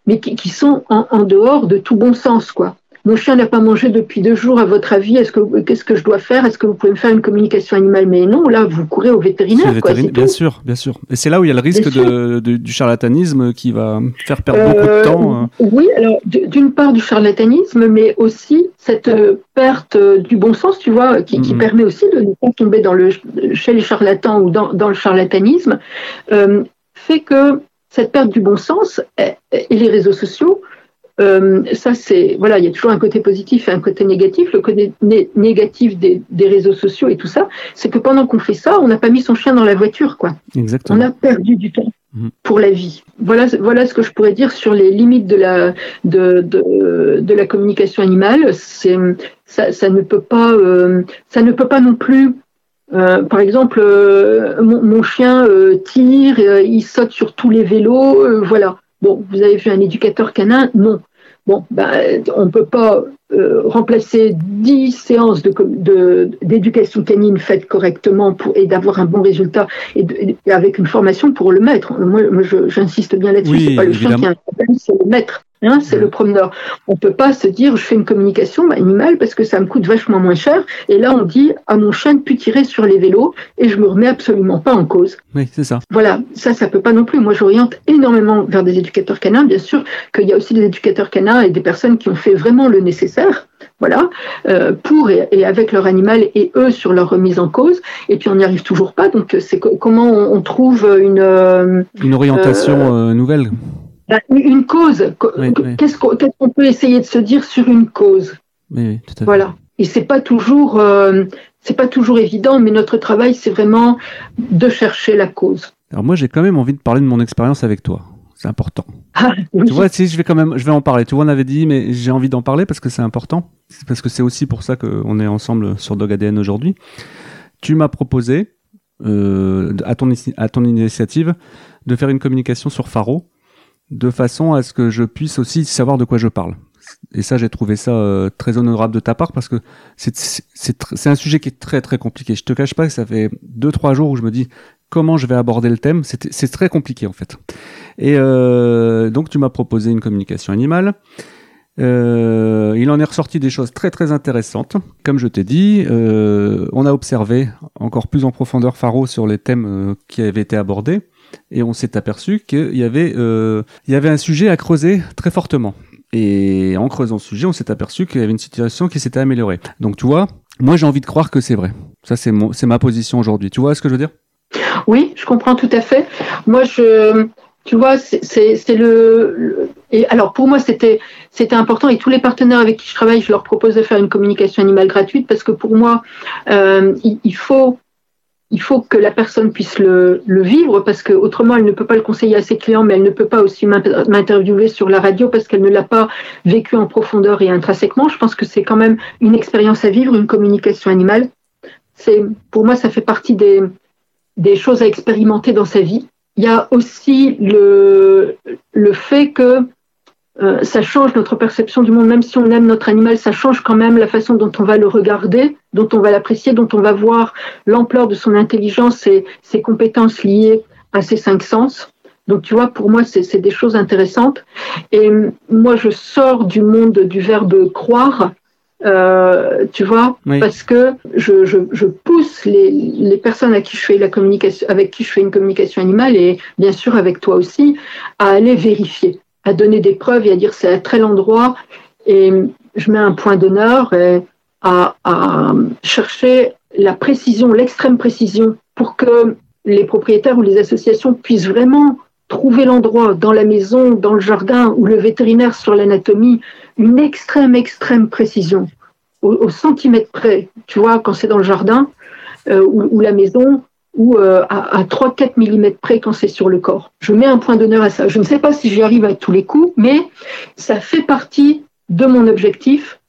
mais qui, sont en, en, dehors de tout bon sens, quoi. Mon chien n'a pas mangé depuis deux jours, à votre avis, est-ce que qu'est-ce que je dois faire? Est-ce que vous pouvez me faire une communication animale? Mais non, là, vous courez au vétérinaire. bien sûr, bien sûr. Et c'est là où il y a le risque de, du charlatanisme qui va faire perdre beaucoup de euh, temps. Hein. Oui, alors d'une part du charlatanisme, mais aussi cette euh, perte euh, du bon sens, tu vois, qui, qui mm-hmm. permet aussi de ne pas tomber dans le, chez les charlatans ou dans, dans le charlatanisme, fait que cette perte du bon sens et les réseaux sociaux euh, ça, c'est voilà, il y a toujours un côté positif et un côté négatif. Le côté négatif des, réseaux sociaux et tout ça, c'est que pendant qu'on fait ça, on n'a pas mis son chien dans la voiture, quoi. Exactement. On a perdu du temps mhm. pour la vie. Voilà, voilà ce que je pourrais dire sur les limites de la de, de, la communication animale. C'est ça, ça, ne peut pas euh, ça ne peut pas non plus euh, par exemple, mon, chien tire, il saute sur tous les vélos, voilà. Bon, vous avez vu un éducateur canin? Non. Bon, ben, on ne peut pas euh, remplacer 10 séances d'éducation de, canine faites correctement pour, et d'avoir un bon résultat et, avec une formation pour le maître. Moi, j'insiste bien là-dessus, c'est pas le chien qui a un problème, c'est le maître. Hein, c'est le promeneur. On peut pas se dire je fais une communication animale parce que ça me coûte vachement moins cher. Et là, on dit à mon chien de plus tirer sur les vélos et je me remets absolument pas en cause. Oui, c'est ça. Voilà, ça, ça peut pas non plus. Moi, j'oriente énormément vers des éducateurs canins. Bien sûr qu'il y a aussi des éducateurs canins et des personnes qui ont fait vraiment le nécessaire. Voilà, euh, pour et, avec leur animal et eux sur leur remise en cause. Et puis on n'y arrive toujours pas. Donc c'est comment on, trouve une euh, une orientation euh, nouvelle? Bah, une cause. Qu'est-ce qu'on peut essayer de se dire sur une cause? Voilà. Et c'est pas toujours, euh, c'est pas toujours évident, mais notre travail, c'est vraiment de chercher la cause. Alors moi, j'ai quand même envie de parler de mon expérience avec toi. C'est important. Ah, tu vois, si je vais quand même, je vais en parler. Tu vois, on avait dit, mais j'ai envie d'en parler parce que c'est important. Parce que c'est aussi pour ça qu'on est ensemble sur Dog ADN aujourd'hui. Tu m'as proposé, euh, à, ton, à ton initiative, de faire une communication sur Faro de façon à ce que je puisse aussi savoir de quoi je parle. Et ça, j'ai trouvé ça euh, très honorable de ta part parce que c'est un sujet qui est très très compliqué. Je te cache pas que ça fait deux trois jours où je me dis comment je vais aborder le thème. C'est très compliqué en fait. Et euh, donc tu m'as proposé une communication animale. Euh, il en est ressorti des choses très très intéressantes. Comme je t'ai dit, on a observé encore plus en profondeur Faro sur les thèmes qui avaient été abordés et on s'est aperçu qu'il y avait euh, il y avait un sujet à creuser très fortement. Et en creusant ce sujet, on s'est aperçu qu'il y avait une situation qui s'était améliorée. Donc tu vois, moi j'ai envie de croire que c'est vrai. Ça c'est mon c'est ma position aujourd'hui. Tu vois ce que je veux dire? Oui, je comprends tout à fait. Moi je tu vois, c'est le, Et alors, pour moi, c'était important. Et tous les partenaires avec qui je travaille, je leur propose de faire une communication animale gratuite parce que pour moi, euh, il, faut, il faut que la personne puisse le, le vivre parce que autrement, elle ne peut pas le conseiller à ses clients, mais elle ne peut pas aussi m'interviewer sur la radio parce qu'elle ne l'a pas vécu en profondeur et intrinsèquement. Je pense que c'est quand même une expérience à vivre, une communication animale. C'est, pour moi, ça fait partie des, des choses à expérimenter dans sa vie il y a aussi le, le fait que euh, ça change notre perception du monde, même si on aime notre animal, ça change quand même la façon dont on va le regarder, dont on va l'apprécier, dont on va voir l'ampleur de son intelligence et ses compétences liées à ses cinq sens. Donc tu vois, pour moi, c'est des choses intéressantes. Et moi, je sors du monde du verbe croire euh, tu vois, parce que je, je, je pousse les, les, personnes à qui je fais la communication, avec qui je fais une communication animale et bien sûr avec toi aussi, à aller vérifier, à donner des preuves et à dire c'est à tel endroit. Et je mets un point d'honneur à, à chercher la précision, l'extrême précision pour que les propriétaires ou les associations puissent vraiment trouver l'endroit dans la maison, dans le jardin ou le vétérinaire sur l'anatomie, une extrême, extrême précision, au, centimètre près, tu vois, quand c'est dans le jardin euh, ou, la maison, ou euh, à, 3-4 mm près quand c'est sur le corps. Je mets un point d'honneur à ça. Je ne sais pas si j'y arrive à tous les coups, mais ça fait partie de mon objectif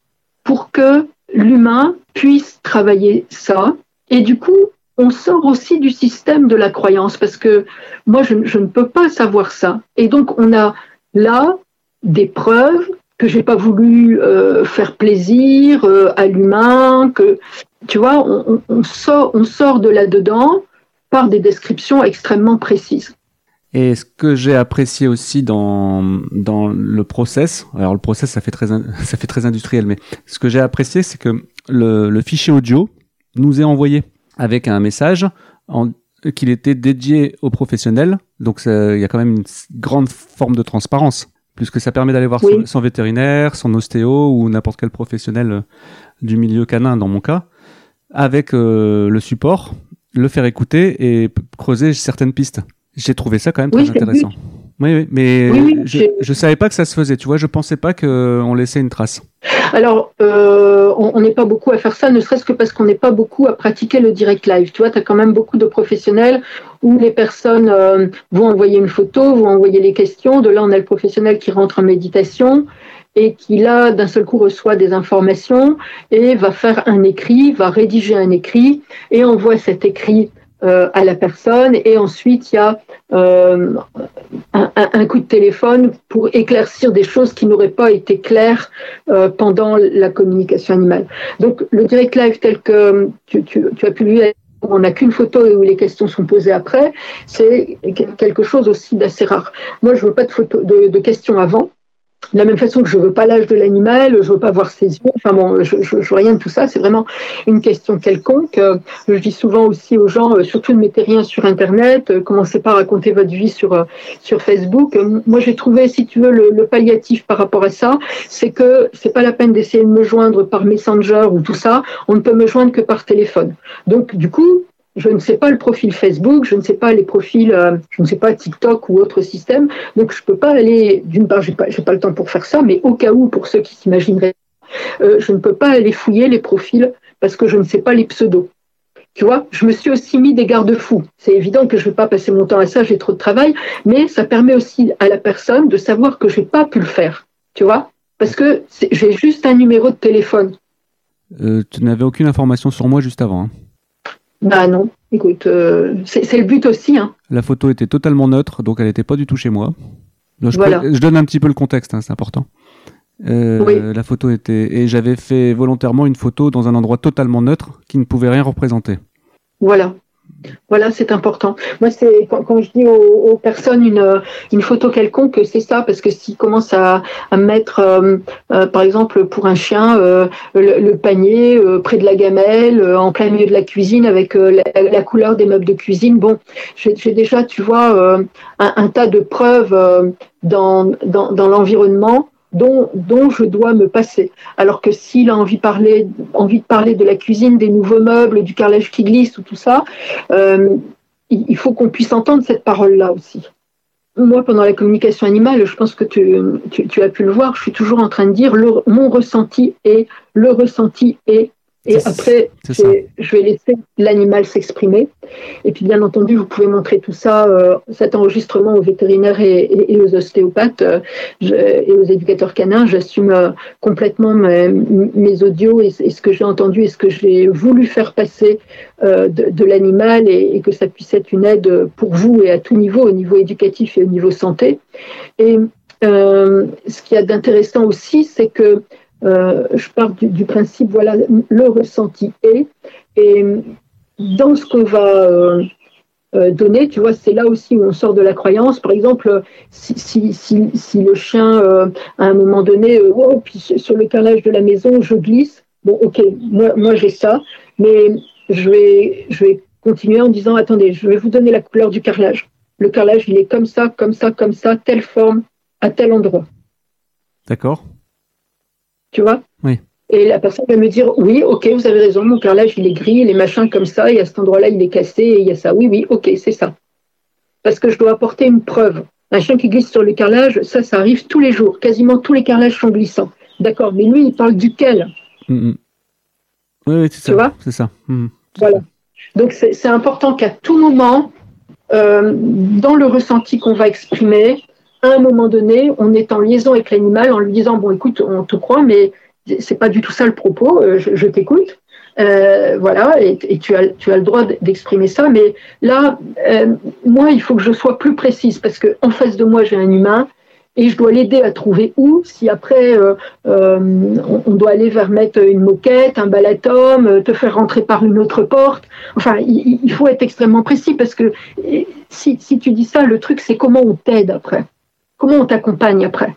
pour que l'humain puisse travailler ça. Et du coup, on sort aussi du système de la croyance parce que moi, je, ne peux pas savoir ça. Et donc, on a là des preuves que j'ai pas voulu euh, faire plaisir euh, à l'humain, que tu vois, on, sort, on sort de là-dedans par des descriptions extrêmement précises. Et ce que j'ai apprécié aussi dans, dans le process, alors le process ça fait très, *laughs* ça fait très industriel, mais ce que j'ai apprécié c'est que le, le fichier audio nous est envoyé avec un message qu'il était dédié aux professionnels. Donc il y a quand même une grande forme de transparence, puisque ça permet d'aller voir son, vétérinaire, son ostéo ou n'importe quel professionnel euh, du milieu canin dans mon cas, avec euh, le support, le faire écouter et creuser certaines pistes. J'ai trouvé ça quand même très intéressant. Oui, oui, mais je ne savais pas que ça se faisait. Tu vois, je pensais pas qu'on laissait une trace. Alors, euh, on n'est pas beaucoup à faire ça, ne serait-ce que parce qu'on n'est pas beaucoup à pratiquer le direct live. Tu vois, tu as quand même beaucoup de professionnels où les personnes euh, vont envoyer une photo, vont envoyer les questions. De là, on a le professionnel qui rentre en méditation et qui là d'un seul coup reçoit des informations et va faire un écrit, va rédiger un écrit et envoie cet écrit euh, à la personne et ensuite il y a euh, un, coup de téléphone pour éclaircir des choses qui n'auraient pas été claires euh, pendant la communication animale. Donc le direct live tel que tu, tu, tu as pu lui on n'a qu'une photo et où les questions sont posées après, c'est quelque chose aussi d'assez rare. Moi, je veux pas de questions avant. De la même façon que je veux pas l'âge de l'animal, je veux pas voir ses yeux, enfin bon, je, je, rien de tout ça, c'est vraiment une question quelconque. Euh, je dis souvent aussi aux gens, euh, surtout ne mettez rien sur Internet, euh, commencez pas à raconter votre vie sur, sur Facebook. Moi, j'ai trouvé, si tu veux, le, le, palliatif par rapport à ça, c'est que c'est pas la peine d'essayer de me joindre par Messenger ou tout ça, on ne peut me joindre que par téléphone. Donc, du coup, je ne sais pas le profil Facebook, je ne sais pas les profils, euh, je ne sais pas TikTok ou autre système. Donc, je ne peux pas aller, d'une part, je n'ai pas, le temps pour faire ça, mais au cas où, pour ceux qui s'imagineraient, euh, je ne peux pas aller fouiller les profils parce que je ne sais pas les pseudos. Tu vois, je me suis aussi mis des garde-fous. C'est évident que je ne vais pas passer mon temps à ça, j'ai trop de travail, mais ça permet aussi à la personne de savoir que je n'ai pas pu le faire. Tu vois Parce que j'ai juste un numéro de téléphone. Euh, tu n'avais aucune information sur moi juste avant. Hein. Bah non, écoute, euh, c'est le but aussi. Hein. La photo était totalement neutre, donc elle n'était pas du tout chez moi. je, donne un petit peu le contexte, hein, c'est important. Euh, la photo était et j'avais fait volontairement une photo dans un endroit totalement neutre qui ne pouvait rien représenter. Voilà. Voilà, c'est important. Moi, c'est quand, je dis aux, personnes une, une, photo quelconque, c'est ça, parce que s'ils commencent à, à mettre, euh, euh, par exemple, pour un chien, euh, le, panier près de la gamelle, en plein milieu de la cuisine, avec la, couleur des meubles de cuisine, bon, j'ai déjà, tu vois, un, un, tas de preuves dans, dans, dans l'environnement dont, je dois me passer. Alors que s'il a envie, parler, envie de parler de la cuisine, des nouveaux meubles, du carrelage qui glisse ou tout ça, euh, il faut qu'on puisse entendre cette parole-là aussi. moi, pendant la communication animale, je pense que tu, tu, as pu le voir, je suis toujours en train de dire mon ressenti est, le ressenti est, et après, je vais laisser l'animal s'exprimer. Et puis, bien entendu, vous pouvez montrer tout ça, euh, cet enregistrement aux vétérinaires et, aux ostéopathes euh, et aux éducateurs canins. J'assume euh, complètement mes, audios et, ce que j'ai entendu et ce que j'ai voulu faire passer de, l'animal et, que ça puisse être une aide pour vous et à tout niveau, au niveau éducatif et au niveau santé. Et ce qu'il y a d'intéressant aussi, c'est que euh, je pars du, principe, voilà, le ressenti est. Et dans ce qu'on va euh, euh, donner, tu vois, c'est là aussi où on sort de la croyance. Par exemple, si, si, si, si le chien, à un moment donné, oh, puis sur le carrelage de la maison, je glisse. Bon, ok, moi, moi j'ai ça, mais je vais, je vais continuer en disant, attendez, je vais vous donner la couleur du carrelage. Le carrelage, il est comme ça, comme ça, comme ça, telle forme, à tel endroit. D'accord tu vois Oui. Et la personne va me dire oui, ok, vous avez raison, mon carrelage il est gris, les machins comme ça, et à cet endroit-là il est cassé, et il y a ça. Oui, oui, ok, c'est ça. Parce que je dois apporter une preuve. Un chien qui glisse sur le carrelage, ça, ça arrive tous les jours. Quasiment tous les carrelages sont glissants. D'accord, mais lui, il parle duquel? Mm, mm. Oui, c'est ça. Tu vois? C'est ça. Mm, voilà. Donc c'est important qu'à tout moment, euh, dans le ressenti qu'on va exprimer, à un moment donné, on est en liaison avec l'animal en lui disant bon, écoute, on te croit, mais c'est pas du tout ça le propos. Euh, je, t'écoute. Euh, voilà, et, tu, as, tu as le droit d'exprimer ça, mais là, euh, moi, il faut que je sois plus précise parce qu'en face de moi, j'ai un humain et je dois l'aider à trouver où. Si après, on, doit aller vers mettre une moquette, un balatom, te faire rentrer par une autre porte. Enfin, il, il faut être extrêmement précis parce que si, si tu dis ça, le truc, c'est comment on t'aide après comment on t'accompagne après.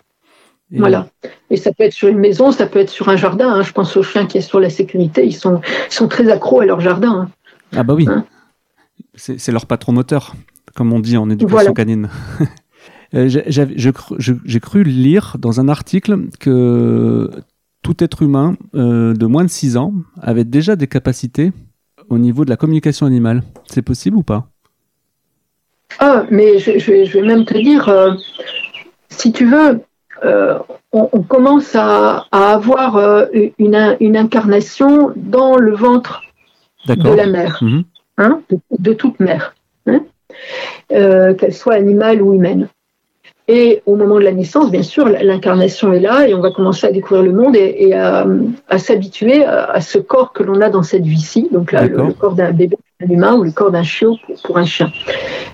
Voilà. Et ça peut être sur une maison, ça peut être sur un jardin. Hein. Je pense aux chiens qui sont sur la sécurité, ils sont, sont très accros à leur jardin. Hein. Ah bah oui. Hein. c'est leur patron moteur, comme on dit en éducation canine. *laughs* Euh, j'ai cru lire dans un article que tout être humain euh, de moins de 6 ans avait déjà des capacités au niveau de la communication animale. C'est possible ou pas? Ah, mais je, vais, même te dire, euh, si tu veux, euh, on, commence à, avoir euh, une, incarnation dans le ventre de la mère, mhm. hein, de, toute mère, hein, euh, qu'elle soit animale ou humaine. Et au moment de la naissance, bien sûr, l'incarnation est là et on va commencer à découvrir le monde et, à, s'habituer à, ce corps que l'on a dans cette vie-ci, donc là, le, corps d'un bébé, un humain ou le corps d'un chiot pour, pour, un chien.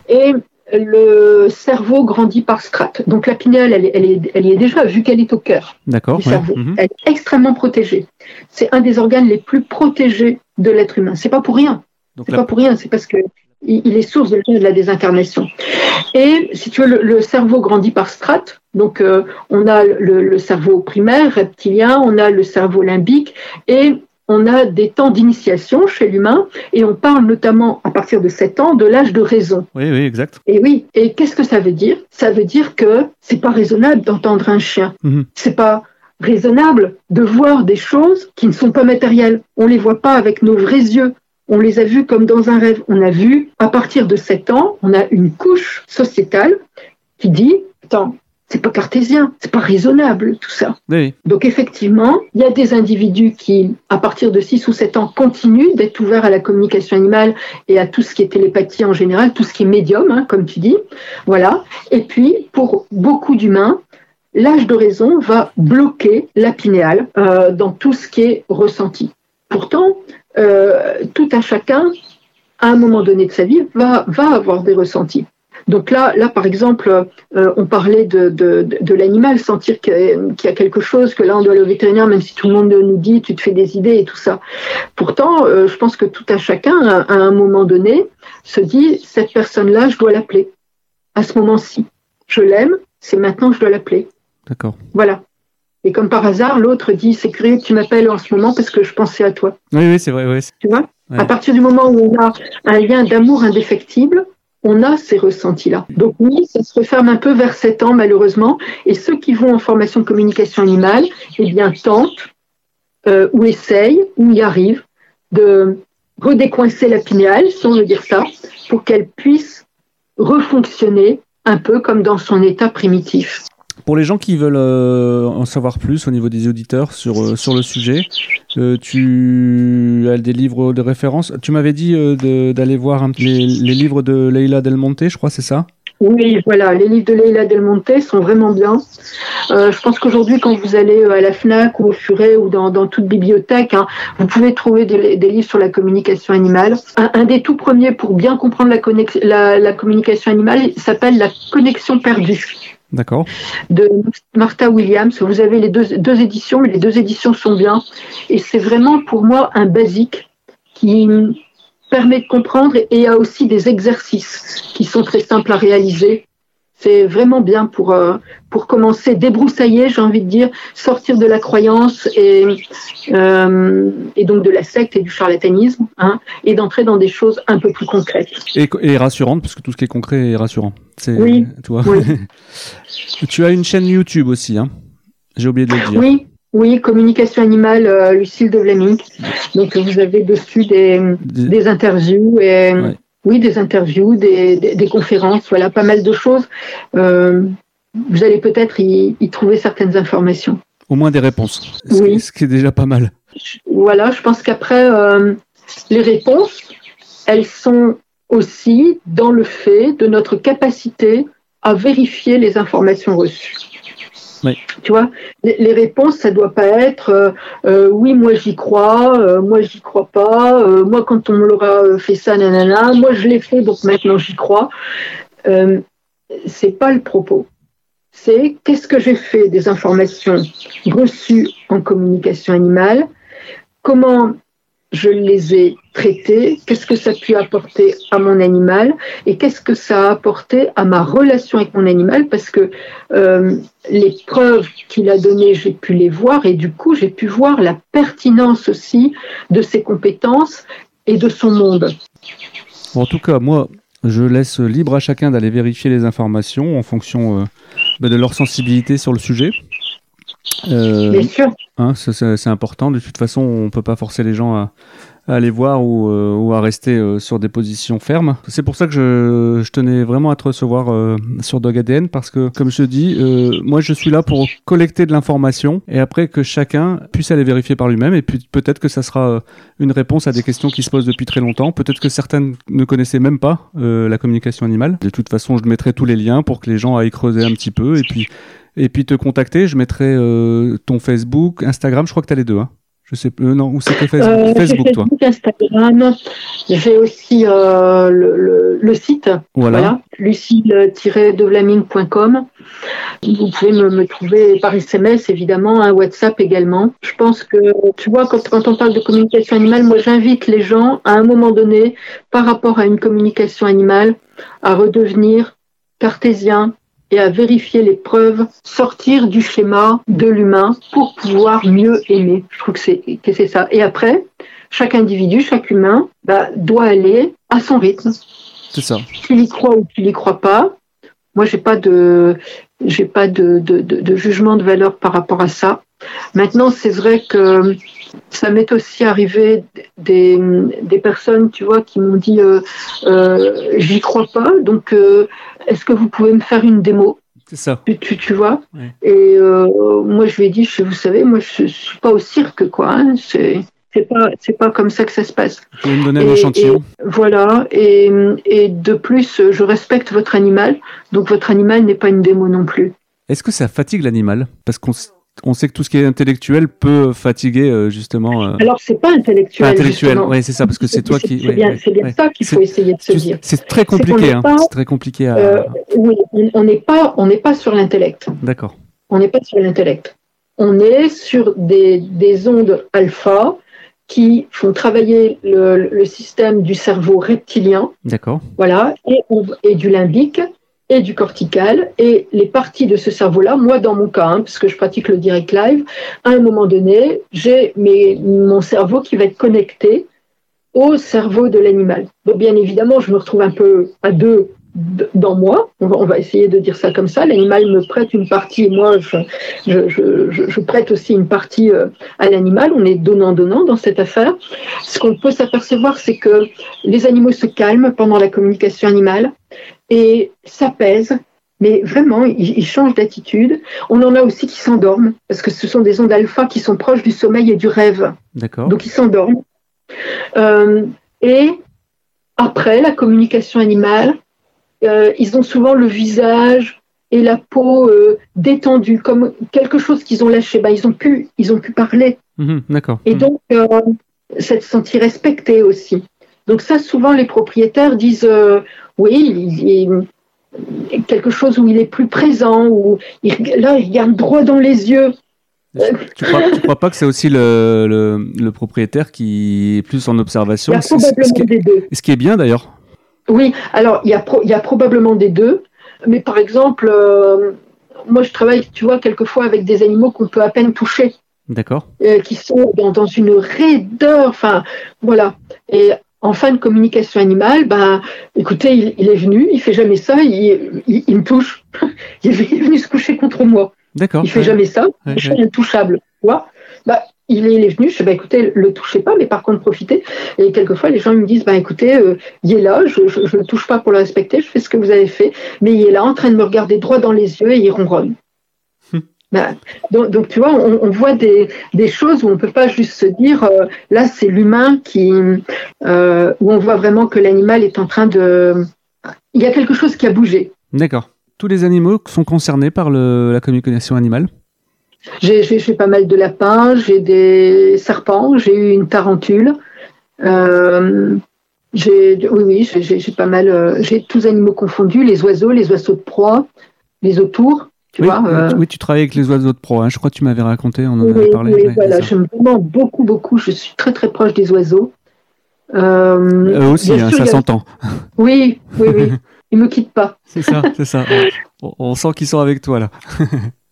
Et le cerveau grandit par strates. Donc la pinelle, elle, elle, y est déjà, vu qu'elle est au cœur du cerveau. Mhm. Elle est extrêmement protégée. C'est un des organes les plus protégés de l'être humain. C'est pas pour rien. C'est pas pour rien. C'est parce que il, est source de la désincarnation. Et si tu veux, le, cerveau grandit par strates. Donc euh, on a le, le, cerveau primaire, reptilien, on a le cerveau limbique et on a des temps d'initiation chez l'humain et on parle notamment à partir de 7 ans de l'âge de raison. Oui, oui, exact. Et oui, et qu'est-ce que ça veut dire? Ça veut dire que c'est pas raisonnable d'entendre un chien. Mhm. C'est pas raisonnable de voir des choses qui ne sont pas matérielles. On les voit pas avec nos vrais yeux. On les a vues comme dans un rêve. On a vu, à partir de 7 ans, on a une couche sociétale qui dit, attends, c'est pas cartésien, c'est pas raisonnable tout ça. Donc effectivement, il y a des individus qui, à partir de 6 ou 7 ans, continuent d'être ouverts à la communication animale et à tout ce qui est télépathie en général, tout ce qui est médium, hein, comme tu dis. Voilà. Et puis, pour beaucoup d'humains, l'âge de raison va bloquer la pinéale euh, dans tout ce qui est ressenti. Pourtant, euh, tout à chacun, à un moment donné de sa vie, va, va avoir des ressentis. Donc là, là par exemple, euh, on parlait de, de, l'animal, sentir qu'il y a quelque chose, que là on doit aller au vétérinaire, même si tout le monde nous dit tu te fais des idées et tout ça. Pourtant, euh, je pense que tout à chacun, à, un moment donné, se dit cette personne-là, je dois l'appeler. À ce moment-ci, je l'aime, c'est maintenant que je dois l'appeler. D'accord. Voilà. Et comme par hasard, l'autre dit c'est curieux que tu m'appelles en ce moment parce que je pensais à toi. Oui, oui, c'est vrai. Oui. Tu vois? À partir du moment où on a un lien d'amour indéfectible, on a ces ressentis-là. Donc oui, ça se referme un peu vers 7 ans malheureusement, et ceux qui vont en formation de communication animale, eh bien tentent euh, ou essayent ou y arrivent de redécoincer la pinéale, si on veut dire ça, pour qu'elle puisse refonctionner un peu comme dans son état primitif. Pour les gens qui veulent euh, en savoir plus au niveau des auditeurs sur, euh, sur le sujet, euh, tu as des livres de référence. Tu m'avais dit d'aller voir les, les, livres de Leila Del Monte, je crois, c'est ça? Oui, voilà, les livres de Leila Del Monte sont vraiment bien. Je pense qu'aujourd'hui, quand vous allez à la FNAC ou au Furet ou dans, toute bibliothèque, hein, vous pouvez trouver des, livres sur la communication animale. Un, un, des tout premiers pour bien comprendre la, la, la communication animale s'appelle La connexion perdue. D'accord. De Martha Williams. Vous avez les deux, éditions, les deux éditions sont bien. Et c'est vraiment pour moi un basique qui permet de comprendre et a aussi des exercices qui sont très simples à réaliser. C'est vraiment bien pour, euh, pour commencer, débroussailler, j'ai envie de dire, sortir de la croyance et, euh, et donc de la secte et du charlatanisme, hein, et d'entrer dans des choses un peu plus concrètes. Et, et rassurantes, parce que tout ce qui est concret est rassurant. Oui. Oui. *laughs* tu as une chaîne YouTube aussi, hein j'ai oublié de le dire. Oui, oui, communication animale, euh, Lucille de Vlaming. Donc vous avez dessus des, des interviews et oui, des interviews, des, des, conférences, voilà, pas mal de choses. Euh, vous allez peut-être y, y, trouver certaines informations. Au moins des réponses, ce, oui. qui, ce qui est déjà pas mal. Voilà, je pense qu'après euh, les réponses, elles sont aussi dans le fait de notre capacité à vérifier les informations reçues. Tu vois, les, réponses, ça doit pas être euh, euh, oui, moi j'y crois, euh, moi j'y crois pas, moi quand on me l'aura fait ça, nanana, moi je l'ai fait donc maintenant j'y crois. C'est pas le propos. C'est qu'est-ce que j'ai fait des informations reçues en communication animale, comment je les ai traitées, qu'est-ce que ça a pu apporter à mon animal et qu'est-ce que ça a apporté à ma relation avec mon animal parce que euh, les preuves qu'il a données, j'ai pu les voir et du coup, j'ai pu voir la pertinence aussi de ses compétences et de son monde. En tout cas, moi, je laisse libre à chacun d'aller vérifier les informations en fonction euh, de leur sensibilité sur le sujet. Euh, Bien sûr. Hein, c'est important. De toute façon, on ne peut pas forcer les gens à, à aller voir ou, euh, ou à rester euh, sur des positions fermes. C'est pour ça que je, je, tenais vraiment à te recevoir euh, sur Dog ADN parce que, comme je te dis, euh, moi je suis là pour collecter de l'information et après que chacun puisse aller vérifier par lui-même et puis peut-être que ça sera une réponse à des questions qui se posent depuis très longtemps. Peut-être que certaines ne connaissaient même pas la communication animale. De toute façon, je mettrai tous les liens pour que les gens aillent creuser un petit peu et puis et puis te contacter. Je mettrai euh, ton Facebook, Instagram. Je crois que tu as les deux. Hein. Je sais euh, non où Facebook, euh, Facebook, Facebook, toi. Instagram. J'ai aussi euh, le, le, le, site. Voilà. voilà lucille-devlaming.com. Vous pouvez me, me, trouver par SMS évidemment, un WhatsApp également. Je pense que tu vois quand, quand on parle de communication animale, moi j'invite les gens à un moment donné, par rapport à une communication animale, à redevenir cartésien, et à vérifier les preuves, sortir du schéma de l'humain pour pouvoir mieux aimer. Je trouve que c'est que c'est ça. Et après, chaque individu, chaque humain, bah, doit aller à son rythme. C'est ça. Qu'il y croit ou qu'il y croit pas. Moi, j'ai pas de, j'ai pas de, de, de, de, jugement de valeur par rapport à ça. Maintenant, c'est vrai que ça m'est aussi arrivé des, des, personnes, tu vois, qui m'ont dit euh, euh, j'y crois pas, donc euh, est-ce que vous pouvez me faire une démo? C'est ça. Tu, tu, tu vois? Ouais. Et euh, moi, je lui ai dit, je- vous savez, moi, je, je suis pas au cirque, quoi. hein, c'est c'est pas c'est pas comme ça que ça se passe. Vous pouvez me donner un Et- échantillon Voilà. Et, et de plus, je respecte votre animal, donc votre animal n'est pas une démo non plus. Est-ce que ça fatigue l'animal? Parce qu'on on sait que tout ce qui est intellectuel peut fatiguer euh, justement. euh, Alors, c'est pas intellectuel. pas intellectuel, ouais, c'est ça, parce que c'est toi qui. C'est ouais, bien, ouais, bien ouais. ça qu'il faut essayer de se dire. C'est très compliqué, hein. C'est très compliqué à. Euh, oui, on- on n'est pas, on n'est pas sur l'intellect. D'accord. On n'est pas sur l'intellect. On est sur des, des ondes alpha qui font travailler le, le système du cerveau reptilien, D'accord. voilà, et, on- et du limbique et du cortical et les parties de ce cerveau-là. Moi, dans mon cas, hein, parce je pratique le direct live, à un moment donné, j'ai mon cerveau qui va être connecté au cerveau de l'animal. Donc, bien évidemment, je me retrouve un peu à deux dans moi. On va, essayer de dire ça comme ça. L'animal me prête une partie moi, je- je prête aussi une partie euh, à l'animal. On est donnant-donnant dans cette affaire. Ce qu'on peut s'apercevoir, c'est que les animaux se calment pendant la communication animale et s'apaisent mais vraiment, ils, changent d'attitude. On en a aussi qui s'endorment, parce que ce sont des ondes alpha qui sont proches du sommeil et du rêve. D'accord. Donc ils s'endorment. Euh, et après, la communication animale, euh, ils ont souvent le visage et la peau euh, détendue, comme quelque chose qu'ils ont lâché. Ben, ils, ont pu, ils ont pu parler. Mhm, d'accord. Et mhm. donc, ça se sentir respecté aussi. Donc ça, souvent, les propriétaires disent, oui, il, quelque chose où il est plus présent, où là, il regarde droit dans les yeux. Tu crois, crois pas que c'est aussi le, le, propriétaire qui est plus en observation? Il y a probablement des deux. Ce qui est bien d'ailleurs? Oui, alors il y, a il y a probablement des deux. Mais par exemple, euh, moi je travaille, tu vois, quelquefois avec des animaux qu'on peut à peine toucher. D'accord. Euh, qui sont dans, dans, une raideur, enfin voilà. Et en fin de communication animale, ben, écoutez, il, est venu, il fait jamais ça, il, il, me touche. *laughs* il, est, venu se coucher contre moi. D'accord. Il fait jamais ça, il est intouchable. Bah, il, est, il est venu, je dis, bah, écoutez, le touchez pas, mais par contre, profitez. Et quelquefois, les gens me disent, bah, écoutez, euh, il est là, je ne le touche pas pour le respecter, je fais ce que vous avez fait, mais il est là en train de me regarder droit dans les yeux et il ronronne. Bah, donc, tu vois, on, voit des, choses où on ne peut pas juste se dire, euh, là, c'est l'humain qui, euh, où on voit vraiment que l'animal est en train de... Il y a quelque chose qui a bougé. D'accord. Tous les animaux sont concernés par la communication animale J'ai pas mal de lapins, j'ai des serpents, j'ai eu une tarentule. Euh, j'ai, oui, oui, j'ai pas mal, j'ai tous animaux confondus, les oiseaux, les oiseaux de proie, les autours. Tu oui, vois, euh, oui, tu travailles avec les oiseaux de proie. Hein. Je crois que tu m'avais raconté, on en avait parlé. Oui, voilà, j'aime vraiment beaucoup, beaucoup. Je suis très, très proche des oiseaux. Euh, Eux aussi, hein, ça s'entend. *laughs* Oui, oui, oui. Ils me quittent pas. *laughs* C'est ça, c'est ça. *laughs* On, sent qu'ils sont avec toi là.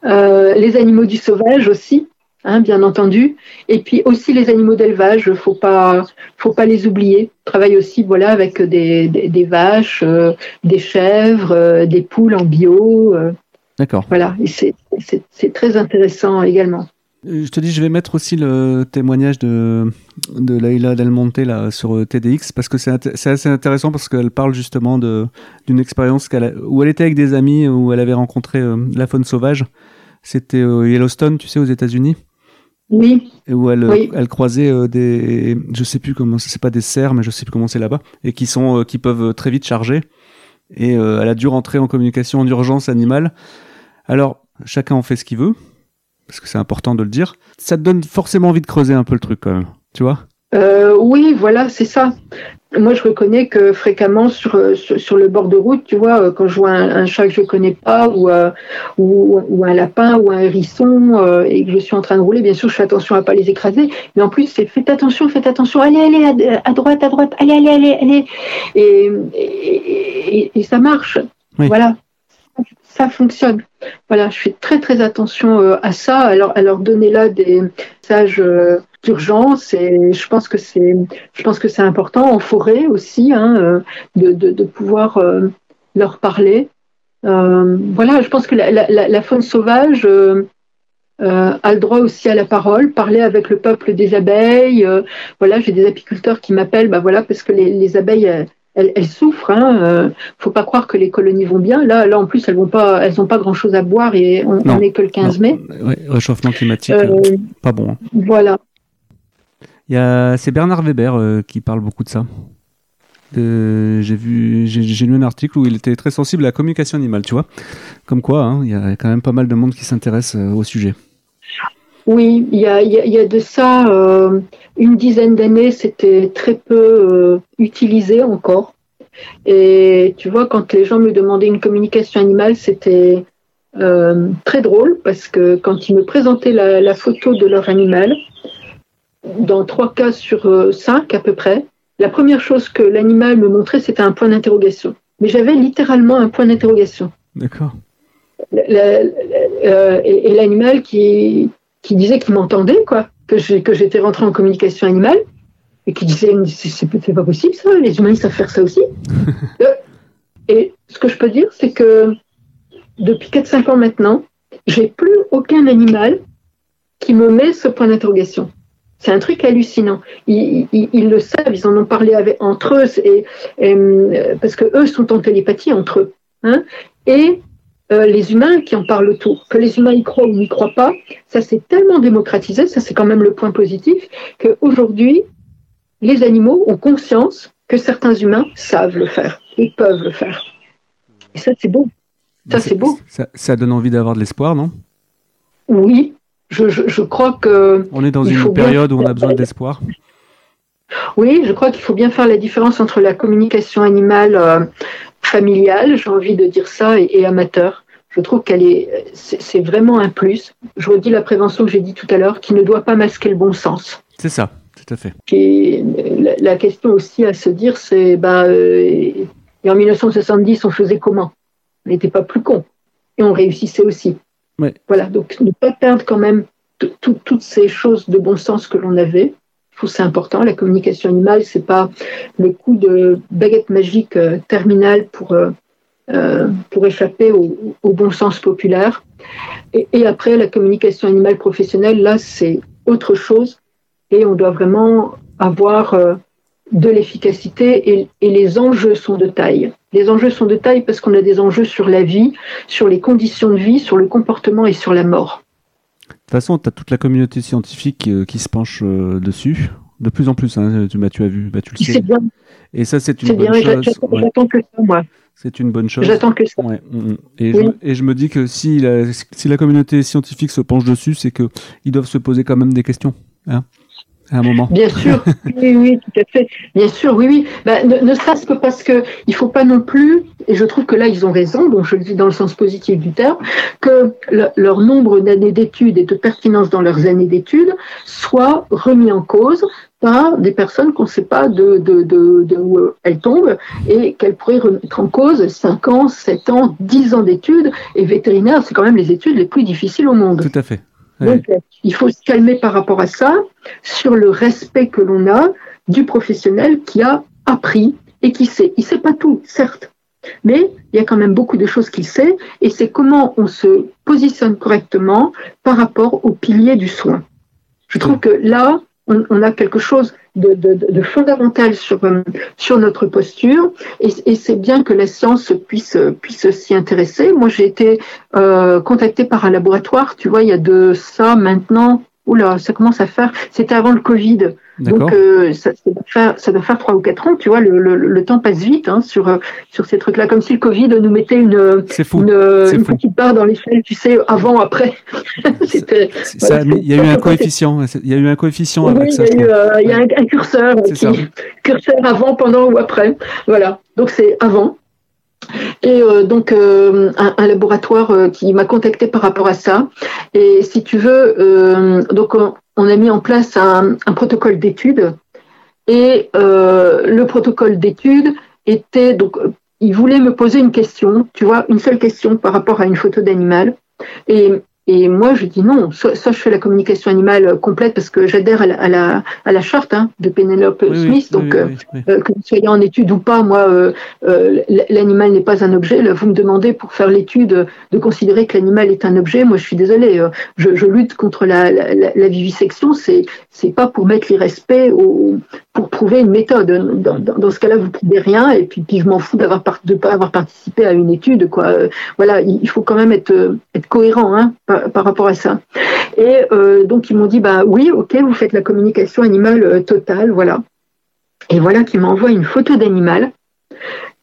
euh, les animaux du sauvage aussi, hein, bien entendu. Et puis aussi les animaux d'élevage. Faut pas, faut pas les oublier. Je travaille aussi, voilà, avec des, des, vaches, des chèvres, des poules en bio. Euh. D'accord. Voilà, et c'est très intéressant également. Euh, je te dis, je vais mettre aussi le témoignage de, de Leila Del Monte là, sur euh, TDX parce que c'est assez intéressant parce qu'elle parle justement d'une expérience où elle était avec des amis, où elle avait rencontré euh, la faune sauvage. C'était Yellowstone, tu sais, aux États-Unis. Oui. Et où elle, elle croisait des. Je sais plus comment. C'est pas des cerfs, mais je sais plus comment c'est là-bas. Et qui, sont, qui peuvent très vite charger. Et elle a dû rentrer en communication en urgence animale alors, chacun en fait ce qu'il veut, parce que c'est important de le dire. Ça te donne forcément envie de creuser un peu le truc quand même, tu vois? Euh, Oui, voilà, c'est ça. Moi, je reconnais que fréquemment sur, sur, le bord de route, tu vois, euh, quand je vois un, chat que je connais pas ou, euh, ou, un lapin ou un hérisson et que je suis en train de rouler, bien sûr, je fais attention à pas les écraser. Mais en plus, c'est faites attention, faites attention, allez, allez, à, droite, à droite, allez, allez, allez, allez. Et, et, ça marche. Voilà ça fonctionne. Voilà, je fais très très attention euh, à ça. Alors, alors donner là des messages euh, d'urgence et je pense que c'est, je pense que c'est important en forêt aussi hein, euh, de, de, pouvoir leur parler. voilà, je pense que la, la, faune sauvage a le droit aussi à la parole, parler avec le peuple des abeilles. voilà, j'ai des apiculteurs qui m'appellent, bah voilà, parce que les, les abeilles souffrent. Hein. Euh, faut pas croire que les colonies vont bien. Là, là en plus, elles vont pas, elles n'ont pas grand chose à boire et on n'est que le 15 mai. réchauffement climatique, euh, euh, pas bon. Hein. Voilà. Il y c'est Bernard Weber qui parle beaucoup de ça. j'ai vu, j'ai lu un article où il était très sensible à la communication animale, tu vois. Comme quoi, hein, il y a quand même pas mal de monde qui s'intéresse au sujet. Oui, il y a, de ça euh, une dizaine d'années, c'était très peu euh, utilisé encore. Et tu vois, quand les gens me demandaient une communication animale, c'était euh, très drôle parce que quand ils me présentaient la, photo de leur animal, dans trois cas sur cinq à peu près, la première chose que l'animal me montrait, c'était un point d'interrogation. Mais j'avais littéralement un point d'interrogation. D'accord. et l'animal qui, qui disait qu'il m'entendait, quoi, que j'étais rentré en communication animale, et qui disait c'est pas possible ça, les humains ils savent faire ça aussi. *laughs* Euh, et ce que je peux dire, c'est que depuis 4-5 ans maintenant, j'ai plus aucun animal qui me met ce point d'interrogation. C'est un truc hallucinant. Ils, le savent, ils en ont parlé avec, entre eux, et, euh, parce que eux sont en télépathie entre eux. Hein, et euh, les humains qui en parlent autour. Que les humains y croient ou n'y croient pas, ça s'est tellement démocratisé, ça c'est quand même le point positif, qu'aujourd'hui, les animaux ont conscience que certains humains savent le faire et peuvent le faire. Et ça, c'est beau. Ça, c'est beau. Ça, donne envie d'avoir de l'espoir, non? Oui, je, crois que. On est dans une période où on a besoin d'espoir. Oui, je crois qu'il faut bien faire la différence entre la communication animale euh, familiale, j'ai envie de dire ça, et, amateur. Je trouve qu'elle est, c'est vraiment un plus. Je redis la prévention que j'ai dit tout à l'heure, qui ne doit pas masquer le bon sens. C'est ça, tout à fait. Et la, question aussi à se dire, c'est, bah, euh, et en 1970, on faisait comment? On n'était pas plus con. Et on réussissait aussi. Voilà, donc ne pas perdre quand même toutes ces choses de bon sens que l'on avait. C'est important. La communication animale, c'est pas le coup de baguette magique euh, terminale pour, euh, euh, échapper au, bon sens populaire. Et, après, la communication animale professionnelle, là, c'est autre chose. Et on doit vraiment avoir de l'efficacité et, les enjeux sont de taille. Les enjeux sont de taille parce qu'on a des enjeux sur la vie, sur les conditions de vie, sur le comportement et sur la mort. De toute façon, tu as toute la communauté scientifique euh, qui se penche euh, dessus, de plus en plus, hein, tu, bah, tu as vu, bah, tu le sais. Bien. Et ça, c'est une bonne chose. J'attends que ça, moi. C'est une bonne chose. J'attends que ça. Mm, mm. Et, je, et, je, me dis que si la, si la communauté scientifique se penche dessus, c'est qu'ils doivent se poser quand même des questions. Hein un moment. Bien sûr, *laughs* oui, oui, tout à fait. Bien sûr, oui, oui. Bah, ne, serait-ce que parce que il faut pas non plus, et je trouve que là ils ont raison, donc je le dis dans le sens positif du terme, que leur nombre d'années d'études et de pertinence dans leurs années d'études soit remis en cause par des personnes qu'on ne sait pas de, de, de, de, où elles tombent et qu'elles pourraient remettre en cause 5 ans, 7 ans, 10 ans d'études. Et vétérinaire, c'est quand même les études les plus difficiles au monde. Tout à fait. Donc, il faut se calmer par rapport à ça, sur le respect que l'on a du professionnel qui a appris et qui sait. Il ne sait pas tout, certes, mais il y a quand même beaucoup de choses qu'il sait, et c'est comment on se positionne correctement par rapport au pilier du soin. Je trouve que là, on, a quelque chose de, fondamental sur, euh, sur notre posture et, c'est bien que la science puisse, puisse s'y intéresser. Moi, j'ai été euh, contactée par un laboratoire, tu vois, il y a de ça maintenant oula, ça commence à faire. C'était avant le Covid. Donc euh, ça, ça, doit faire, ça doit faire trois ou quatre ans, tu vois, le, le, le temps passe vite hein, sur euh, sur ces trucs-là, comme si le Covid nous mettait une, une, une petite barre dans l'échelle, tu sais, avant, après. *laughs* C'était. il y a eu un coefficient. Il y a eu un coefficient avec ça. Il y, a eu, euh, il y a un, curseur, qui, curseur avant, pendant ou après. Voilà. Donc c'est avant. Et euh, donc euh, un, laboratoire euh, qui m'a contacté par rapport à ça. Et si tu veux, donc on, a mis en place un, protocole d'étude. Et le protocole d'étude était donc il voulait me poser une question, tu vois, une seule question par rapport à une photo d'animal. Et et moi, je dis non. Soit, je fais la communication animale complète parce que j'adhère à la, à la, charte hein, de Penelope Smith. donc, euh, euh, que vous soyez en étude ou pas, moi, euh, l'animal n'est pas un objet. Là, vous me demandez pour faire l'étude de considérer que l'animal est un objet. Moi, je suis désolée. Je, je, lutte contre la, la, vivisection. C'est c'est pas pour mettre l'irrespect au, pour prouver une méthode. Dans, dans, ce cas-là, vous prouvez rien. Et puis, puis je m'en fous d'avoir de pas avoir participé à une étude. Quoi. voilà, il faut quand même être être cohérent. Hein, par, rapport à ça. Et euh, donc ils m'ont dit bah oui, ok, vous faites la communication animale euh, totale, voilà. Et voilà qu'ils m'envoient une photo d'animal.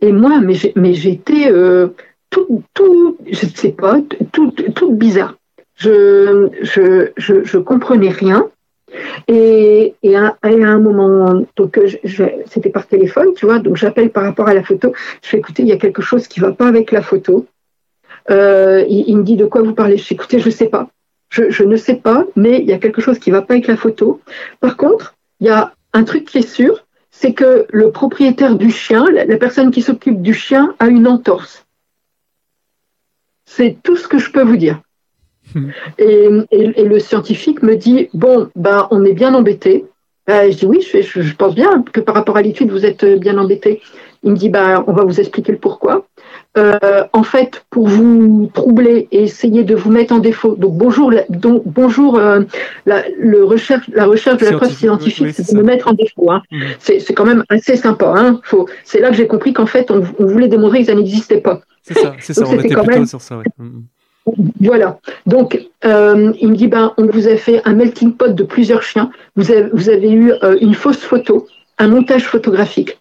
Et moi, mais j'étais euh, tout, tout, je ne sais pas, tout, tout bizarre. Je, je, comprenais rien. Et, et, à, un moment, c'était par téléphone, tu vois, donc j'appelle par rapport à la photo. Je fais écouter, il y a quelque chose qui va pas avec la photo. Euh, il, me dit de quoi vous parlez? Je dis, écoutez, je ne sais pas. Je, ne sais pas, mais il y a quelque chose qui ne va pas avec la photo. Par contre, il y a un truc qui est sûr, c'est que le propriétaire du chien, la, personne qui s'occupe du chien, a une entorse. C'est tout ce que je peux vous dire. Hmm. Et, le scientifique me dit bon, ben, on est bien embêté. Ben, je dis oui, je, je, pense bien que par rapport à l'étude, vous êtes bien embêté. Il me dit ben, on va vous expliquer le pourquoi. Euh, en fait, pour vous troubler et essayer de vous mettre en défaut. Donc bonjour, donc, bonjour euh, la, le recherche, la recherche de la preuve scientifique, c'est de me mettre en défaut. Hein. Mmh. C'est quand même assez sympa. Hein. C'est là que j'ai compris qu'en fait, on, voulait démontrer que ça n'existait pas. C'est ça, c'est ça, on était plutôt sur ça. Mmh. Voilà. Donc, euh, il me dit, ben, on vous a fait un melting pot de plusieurs chiens. Vous avez, vous avez eu une fausse photo, un montage photographique.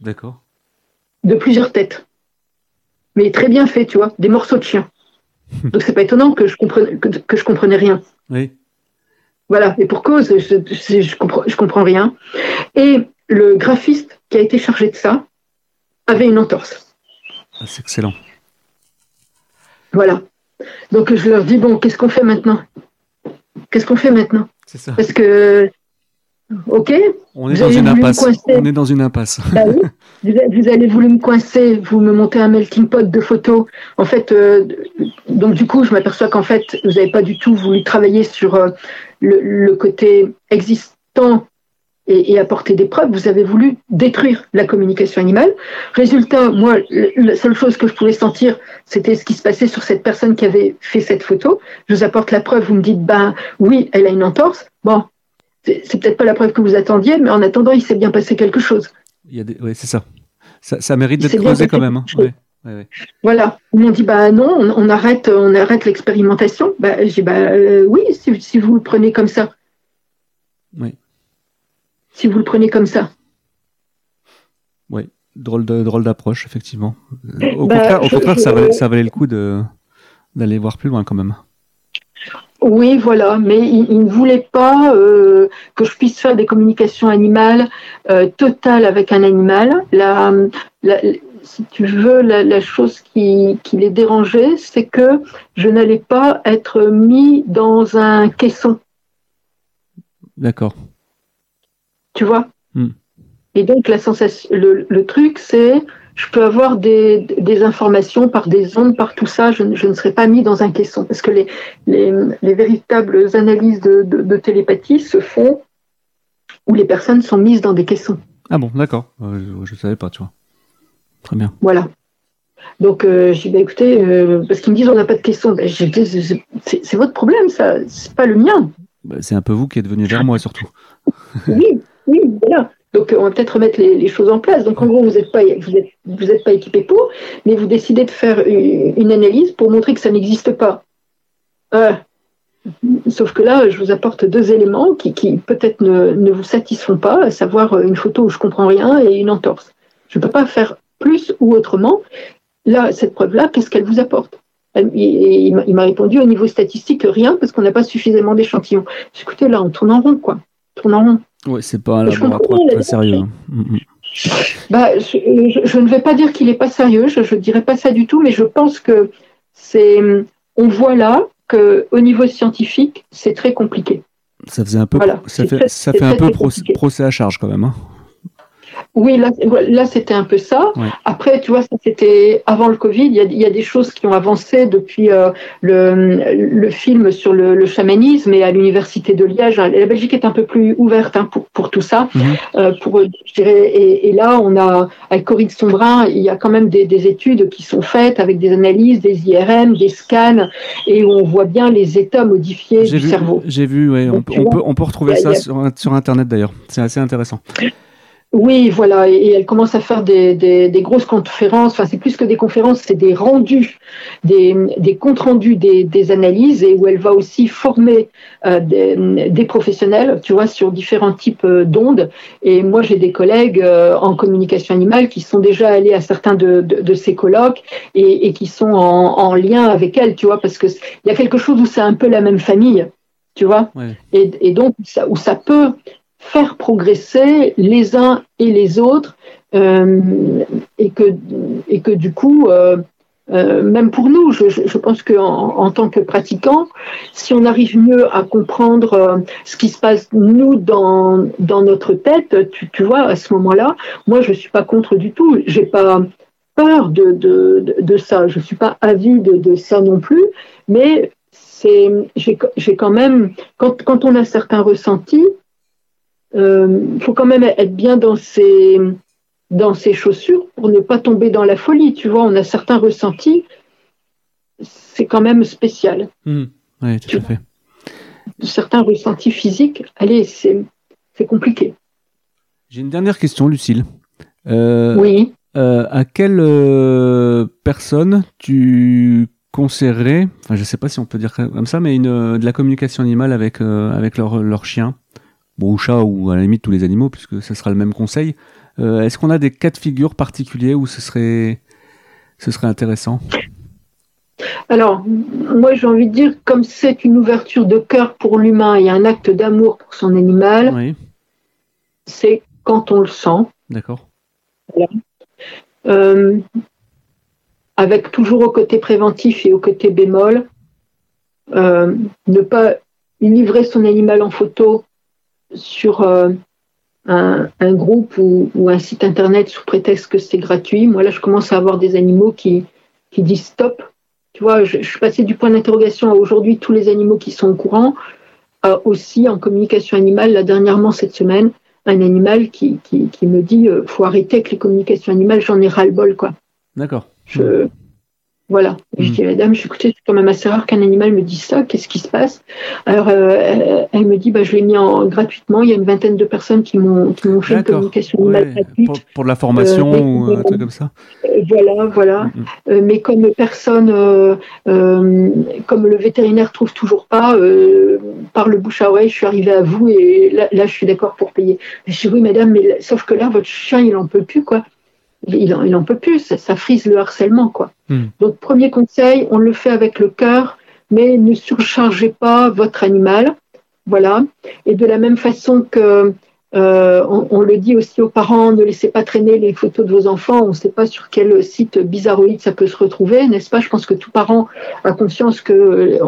D'accord de plusieurs têtes. Mais très bien fait, tu vois, des morceaux de chien. *laughs* Donc c'est pas étonnant que je comprenais, que, je comprenais rien. Oui. Voilà, et pour cause, je, je, comprends, je comprends rien. Et le graphiste qui a été chargé de ça avait une entorse. Ah, c'est excellent. Voilà. Donc je leur dis, bon, qu'est-ce qu'on fait maintenant? Qu'est-ce qu'on fait maintenant? C'est ça. Parce que Ok on est, dans une impasse. on est dans une impasse. Bah oui. *laughs* vous, allez voulu me coincer, vous me montez un melting pot de photos. En fait, euh, donc du coup, je m'aperçois qu'en fait, vous n'avez pas du tout voulu travailler sur euh, le, côté existant et, apporter des preuves. Vous avez voulu détruire la communication animale. Résultat, moi, la seule chose que je pouvais sentir, c'était ce qui se passait sur cette personne qui avait fait cette photo. Je vous apporte la preuve, vous me dites, ben oui, elle a une entorse. Bon, c'est peut-être pas la preuve que vous attendiez, mais en attendant, il s'est bien passé quelque chose. Oui, c'est ça. ça. mérite d'être creusé quand même. Hein. Voilà. Ils m'ont dit bah non, on, arrête, on arrête l'expérimentation. Bah, j'ai bah euh, oui, si, vous le prenez comme ça. Oui. Si vous le prenez comme ça. Oui, drôle de drôle d'approche effectivement. Au bah, contraire, ça, valait, ça valait le coup d'aller voir plus loin quand même. Oui, voilà, mais il, ne voulait pas euh, que je puisse faire des communications animales euh, totales avec un animal. La, si tu veux, la, chose qui, les dérangeait, c'est que je n'allais pas être mis dans un caisson. D'accord. Tu vois? Hmm. Et donc, la sensation, le truc, c'est je peux avoir des, informations par des ondes, par tout ça, je, ne serai pas mis dans un caisson. Parce que les, les, véritables analyses de, télépathie se font où les personnes sont mises dans des caissons. Ah bon, d'accord. Euh, je ne savais pas, tu vois. Très bien. Voilà. Donc, euh, j'ai dit, bah, écoutez, euh, parce qu'ils me disent on n'a pas de caisson. Bah, c'est votre problème, ça, c'est pas le mien. Bah, c'est un peu vous qui êtes venu vers moi, surtout. oui, oui, voilà. Donc, on va peut-être remettre les, choses en place. Donc, en gros, vous n'êtes pas, équipé pour, mais vous décidez de faire une, analyse pour montrer que ça n'existe pas. Euh, sauf que là, je vous apporte deux éléments qui, peut-être ne, vous satisfont pas, à savoir une photo où je comprends rien et une entorse. Je ne peux pas faire plus ou autrement. Là, cette preuve-là, qu'est-ce qu'elle vous apporte? Il, il m'a répondu au niveau statistique rien parce qu'on n'a pas suffisamment d'échantillons. Écoutez, là, on tourne en rond, quoi. On tourne en rond. Oui, c'est pas un laboratoire très sérieux. Hein. Mm, mm. Bah, je, ne vais pas dire qu'il n'est pas sérieux, je ne dirais pas ça du tout, mais je pense que c'est. On voit là qu'au niveau scientifique, c'est très compliqué. Ça faisait un peu, ça fait, ça fait un peu procès à charge quand même. Hein. Oui, là, là c'était un peu ça. Après, tu vois, ça c'était avant le Covid. Il y, a, il y, a, des choses qui ont avancé depuis euh, le, le, film sur le, le, chamanisme et à l'université de Liège. La Belgique est un peu plus ouverte hein, pour, pour tout ça. Mhm. euh, pour, je dirais, et, et, là, on a avec Corinne Sombrin, il y a quand même des, des, études qui sont faites avec des analyses, des IRM, des scans, et où on voit bien les états modifiés du cerveau. J'ai vu, ouais, on, on, peut, on peut retrouver ça sur, sur Internet d'ailleurs. C'est assez intéressant. Oui, voilà, et, elle commence à faire des, des, grosses conférences, enfin c'est plus que des conférences, c'est des rendus, des, des comptes rendus des, des, analyses, et où elle va aussi former euh, des, professionnels, tu vois, sur différents types euh, d'ondes. Et moi, j'ai des collègues euh, en communication animale qui sont déjà allés à certains de, de, ces colloques et, et qui sont en, en, lien avec elle, tu vois, parce qu'il y a quelque chose où c'est un peu la même famille tu vois, et, et, donc ça, où ça peut faire progresser les uns et les autres euh, et, que, et que du coup, euh, euh, même pour nous, je, je pense qu'en en, tant que pratiquants, si on arrive mieux à comprendre ce qui se passe nous dans, dans notre tête, tu, tu vois, à ce moment-là, moi je suis pas contre du tout. J'ai pas peur de, de, de, ça. Je suis pas avide de ça non plus, mais j'ai quand même quand, quand on a certains ressentis, il euh, faut quand même être bien dans ses, dans ses chaussures pour ne pas tomber dans la folie. Tu vois, on a certains ressentis, c'est quand même spécial. Mmh. Oui, tout à fait. Certains ressentis physiques, allez, c'est compliqué. J'ai une dernière question, Lucille. Euh, oui. Euh, à quelle euh, personne tu conseillerais, enfin je ne sais pas si on peut dire comme ça, mais une, de la communication animale avec, avec leur, leur chien, bon, ou chat, ou à la limite tous les animaux, puisque ce sera le même conseil. Est-ce qu'on a des cas de figure particuliers où ce serait, ce serait intéressant? Alors, moi j'ai envie de dire, comme c'est une ouverture de cœur pour l'humain et un acte d'amour pour son animal, c'est quand on le sent. D'accord. Euh, avec toujours au côté préventif et au côté bémol, euh, ne pas livrer son animal en photo sur euh, un, groupe ou, un site internet sous prétexte que c'est gratuit. Moi là, je commence à avoir des animaux qui, qui disent stop. Tu vois, je, suis passée du point d'interrogation à aujourd'hui tous les animaux qui sont au courant. aussi en communication animale, là dernièrement cette semaine, un animal qui, qui, qui me dit euh, faut arrêter avec les communications animales, j'en ai ras-le-bol. quoi. D'accord. Je, voilà. Je dis à la dame, je c'est quand même assez rare qu'un animal me dise ça, qu'est-ce qui se passe? Alors, euh, elle, me dit, bah, je l'ai mis en, gratuitement, il y a une vingtaine de personnes qui m'ont fait une communication animale gratuite. Pour, de la formation euh, ou un truc comme ça euh, Voilà, voilà. Mm, mm. mais comme personne, comme le vétérinaire trouve toujours pas, par le bouche à oreille, je suis arrivée à vous et là, là je suis d'accord pour payer. Je dis, oui, madame, mais sauf que là, votre chien, il en peut plus, quoi il en, peut plus, ça, frise le harcèlement, quoi. Hmm. Donc, premier conseil, on le fait avec le cœur, mais ne surchargez pas votre animal, voilà. Et de la même façon que euh, on, le dit aussi aux parents, ne laissez pas traîner les photos de vos enfants. On ne sait pas sur quel site bizarroïde ça peut se retrouver, n'est-ce pas? Je pense que tout parent a conscience que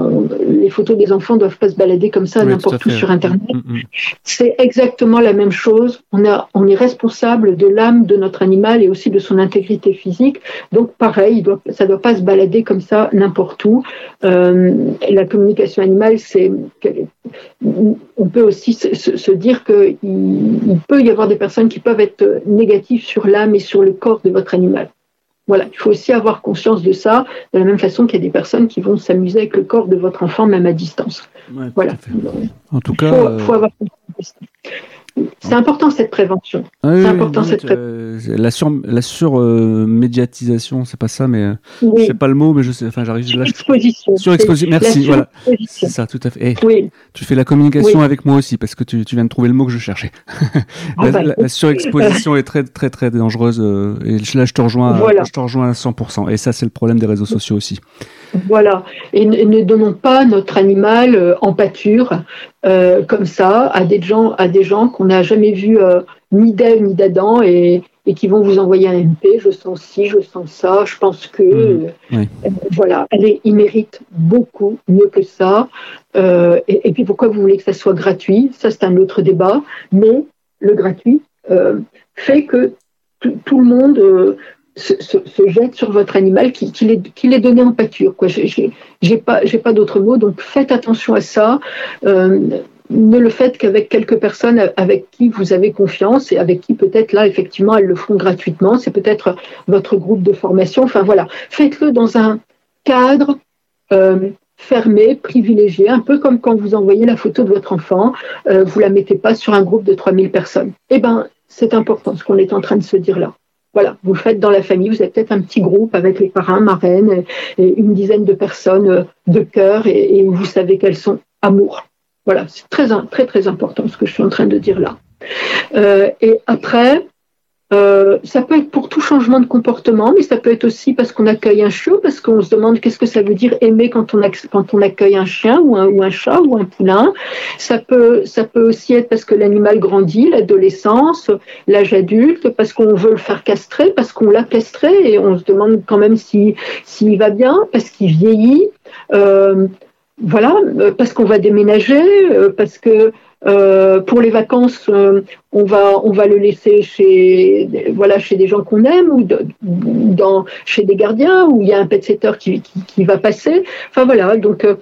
les photos des enfants ne doivent pas se balader comme ça n'importe où sur Internet. Mm, mm. C'est exactement la même chose. On, a, on est responsable de l'âme de notre animal et aussi de son intégrité physique. Donc pareil, ça ne doit pas se balader comme ça n'importe où. Euh, la communication animale, c'est on peut aussi se, dire qu'il il peut y avoir des personnes qui peuvent être négatives sur l'âme et sur le corps de votre animal. Voilà, il faut aussi avoir conscience de ça, de la même façon qu'il y a des personnes qui vont s'amuser avec le corps de votre enfant, même à distance. voilà. En tout cas, il faut, avoir conscience de ça. C'est important cette prévention. Ah c'est important cette euh, la sur la surmédiatisation, c'est pas ça, mais euh, oui. c'est pas le mot, mais je sais. Enfin, j'arrive. Sur exposition. Sur exposition. Merci. Voilà. C'est ça, tout à fait. Eh, oui. Tu fais la communication avec moi aussi parce que tu, tu, viens de trouver le mot que je cherchais. Ah *laughs* la, bah, surexposition est très très très dangereuse euh, et là je te rejoins. Je te rejoins à 100%. Et ça, c'est le problème des réseaux sociaux aussi. Voilà. Et ne, donnons pas notre animal euh, en pâture euh, comme ça à des gens, à des gens qu'on n'a jamais vus euh, ni d'Ève ni d'Adam et, qui vont vous envoyer un MP. Je sens ci, je sens ça. Je pense que mmh. voilà. Allez, il mérite beaucoup mieux que ça. Et, et, puis pourquoi vous voulez que ça soit gratuit? Ça c'est un autre débat. Mais le gratuit fait que tout le monde se, jette sur votre animal, qu'il qui est, donné en pâture. Je n'ai pas, pas d'autres mots, donc faites attention à ça. Euh, ne le faites qu'avec quelques personnes avec qui vous avez confiance et avec qui peut-être là, effectivement, elles le font gratuitement. C'est peut-être votre groupe de formation. Enfin voilà, faites-le dans un cadre euh, fermé, privilégié, un peu comme quand vous envoyez la photo de votre enfant, euh, vous la mettez pas sur un groupe de 3000 personnes. Eh bien, c'est important ce qu'on est en train de se dire là. Voilà, vous le faites dans la famille, vous avez peut-être un petit groupe avec les parrains, marraines, et une dizaine de personnes euh, de cœur, et, vous savez qu'elles sont amour. Voilà, c'est très, très, très important ce que je suis en train de dire là. Euh, et après, euh, ça peut être pour tout changement de comportement, mais ça peut être aussi parce qu'on accueille un chiot, parce qu'on se demande qu'est-ce que ça veut dire aimer quand on, accueille un chien ou un, chat ou un poulain. Ça peut, aussi être parce que l'animal grandit, l'adolescence, l'âge adulte, parce qu'on veut le faire castrer, parce qu'on l'a castré et on se demande quand même s'il si, va bien, parce qu'il vieillit. Euh, voilà, euh, parce qu'on va déménager, parce que euh, pour les vacances, euh, on va on va le laisser chez voilà chez des gens qu'on aime ou dans chez des gardiens où il y a un pet setter qui, qui, va passer. Enfin voilà. Donc, euh,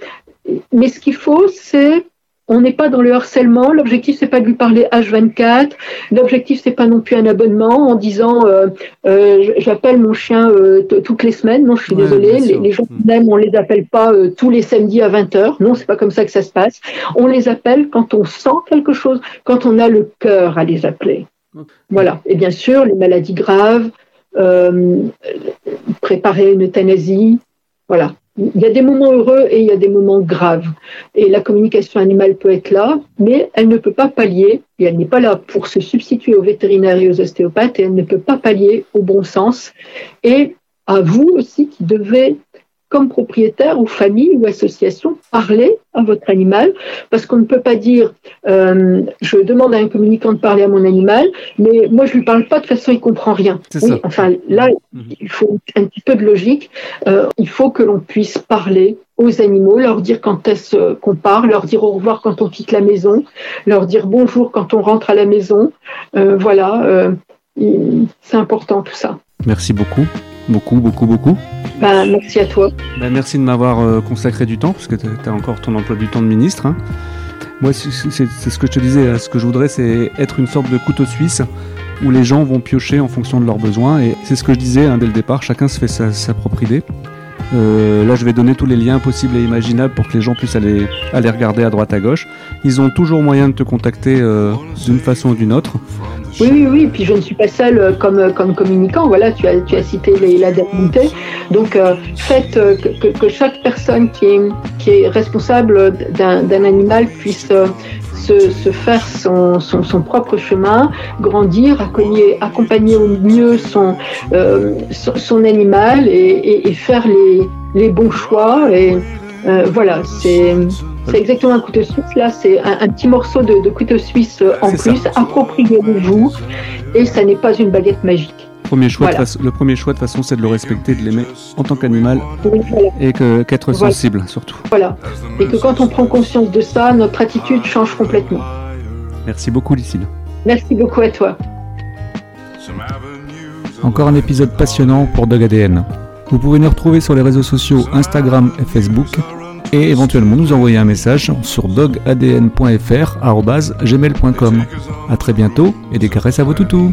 mais ce qu'il faut, c'est on n'est pas dans le harcèlement. L'objectif c'est pas de lui parler H24. L'objectif c'est pas non plus un abonnement en disant euh, euh, j'appelle mon chien euh, toutes les semaines. Non, je suis désolée. Les, gens qu'on aime, on les appelle pas tous les samedis à 20h. Non, c'est pas comme ça que ça se passe. On les appelle quand on sent quelque chose, quand on a le cœur à les appeler. Voilà. Et bien sûr, les maladies graves, préparer une euthanasie. Voilà. Il y a des moments heureux et il y a des moments graves. Et la communication animale peut être là, mais elle ne peut pas pallier, et elle n'est pas là pour se substituer aux vétérinaires et aux ostéopathes, et elle ne peut pas pallier au bon sens. Et à vous aussi qui devez comme propriétaire ou famille ou association, parler à votre animal, parce qu'on ne peut pas dire euh, je demande à un communicant de parler à mon animal, mais moi je lui parle pas de façon il comprend rien. Oui, enfin là mhm. il faut un petit peu de logique. Euh, il faut que l'on puisse parler aux animaux, leur dire quand est-ce qu'on part, leur dire au revoir quand on quitte la maison, leur dire bonjour quand on rentre à la maison. Euh, voilà, c'est important tout ça. Merci beaucoup. Beaucoup, beaucoup, beaucoup. Bah, merci à toi. Bah, merci de m'avoir euh, consacré du temps, parce que tu as encore ton emploi du temps de ministre. Hein. Moi, c'est ce que je te disais, hein. ce que je voudrais, c'est être une sorte de couteau suisse où les gens vont piocher en fonction de leurs besoins. Et c'est ce que je disais hein, dès le départ, chacun se fait sa, propre idée. Euh, là, je vais donner tous les liens possibles et imaginables pour que les gens puissent aller, aller regarder à droite à gauche. Ils ont toujours moyen de te contacter euh, d'une façon ou d'une autre. Oui, oui, oui. Puis je ne suis pas seule euh, comme, euh, comme communicant. Voilà, tu as, tu as cité la Delmonte. Donc, euh, faites que, que, chaque personne qui est, qui est responsable d'un animal puisse se, se, faire son, son, son, propre chemin, grandir, accompagner, accompagner au mieux son, son, animal et, et, faire les, les bons choix. Et voilà, c'est c'est exactement un couteau suisse. Là, c'est un, petit morceau de, couteau suisse euh, en plus, approprié-vous, et ça n'est pas une baguette magique. Premier choix le premier choix de façon, c'est de le respecter, de l'aimer en tant qu'animal et qu'être sensible surtout. Voilà. Et que quand on prend conscience de ça, notre attitude change complètement. Merci beaucoup, Lucille. Merci beaucoup à toi. Encore un épisode passionnant pour Dog ADN. Vous pouvez nous retrouver sur les réseaux sociaux Instagram et Facebook et éventuellement nous envoyer un message sur dogadn.fr.gmail.com. A très bientôt et des caresses à vos toutous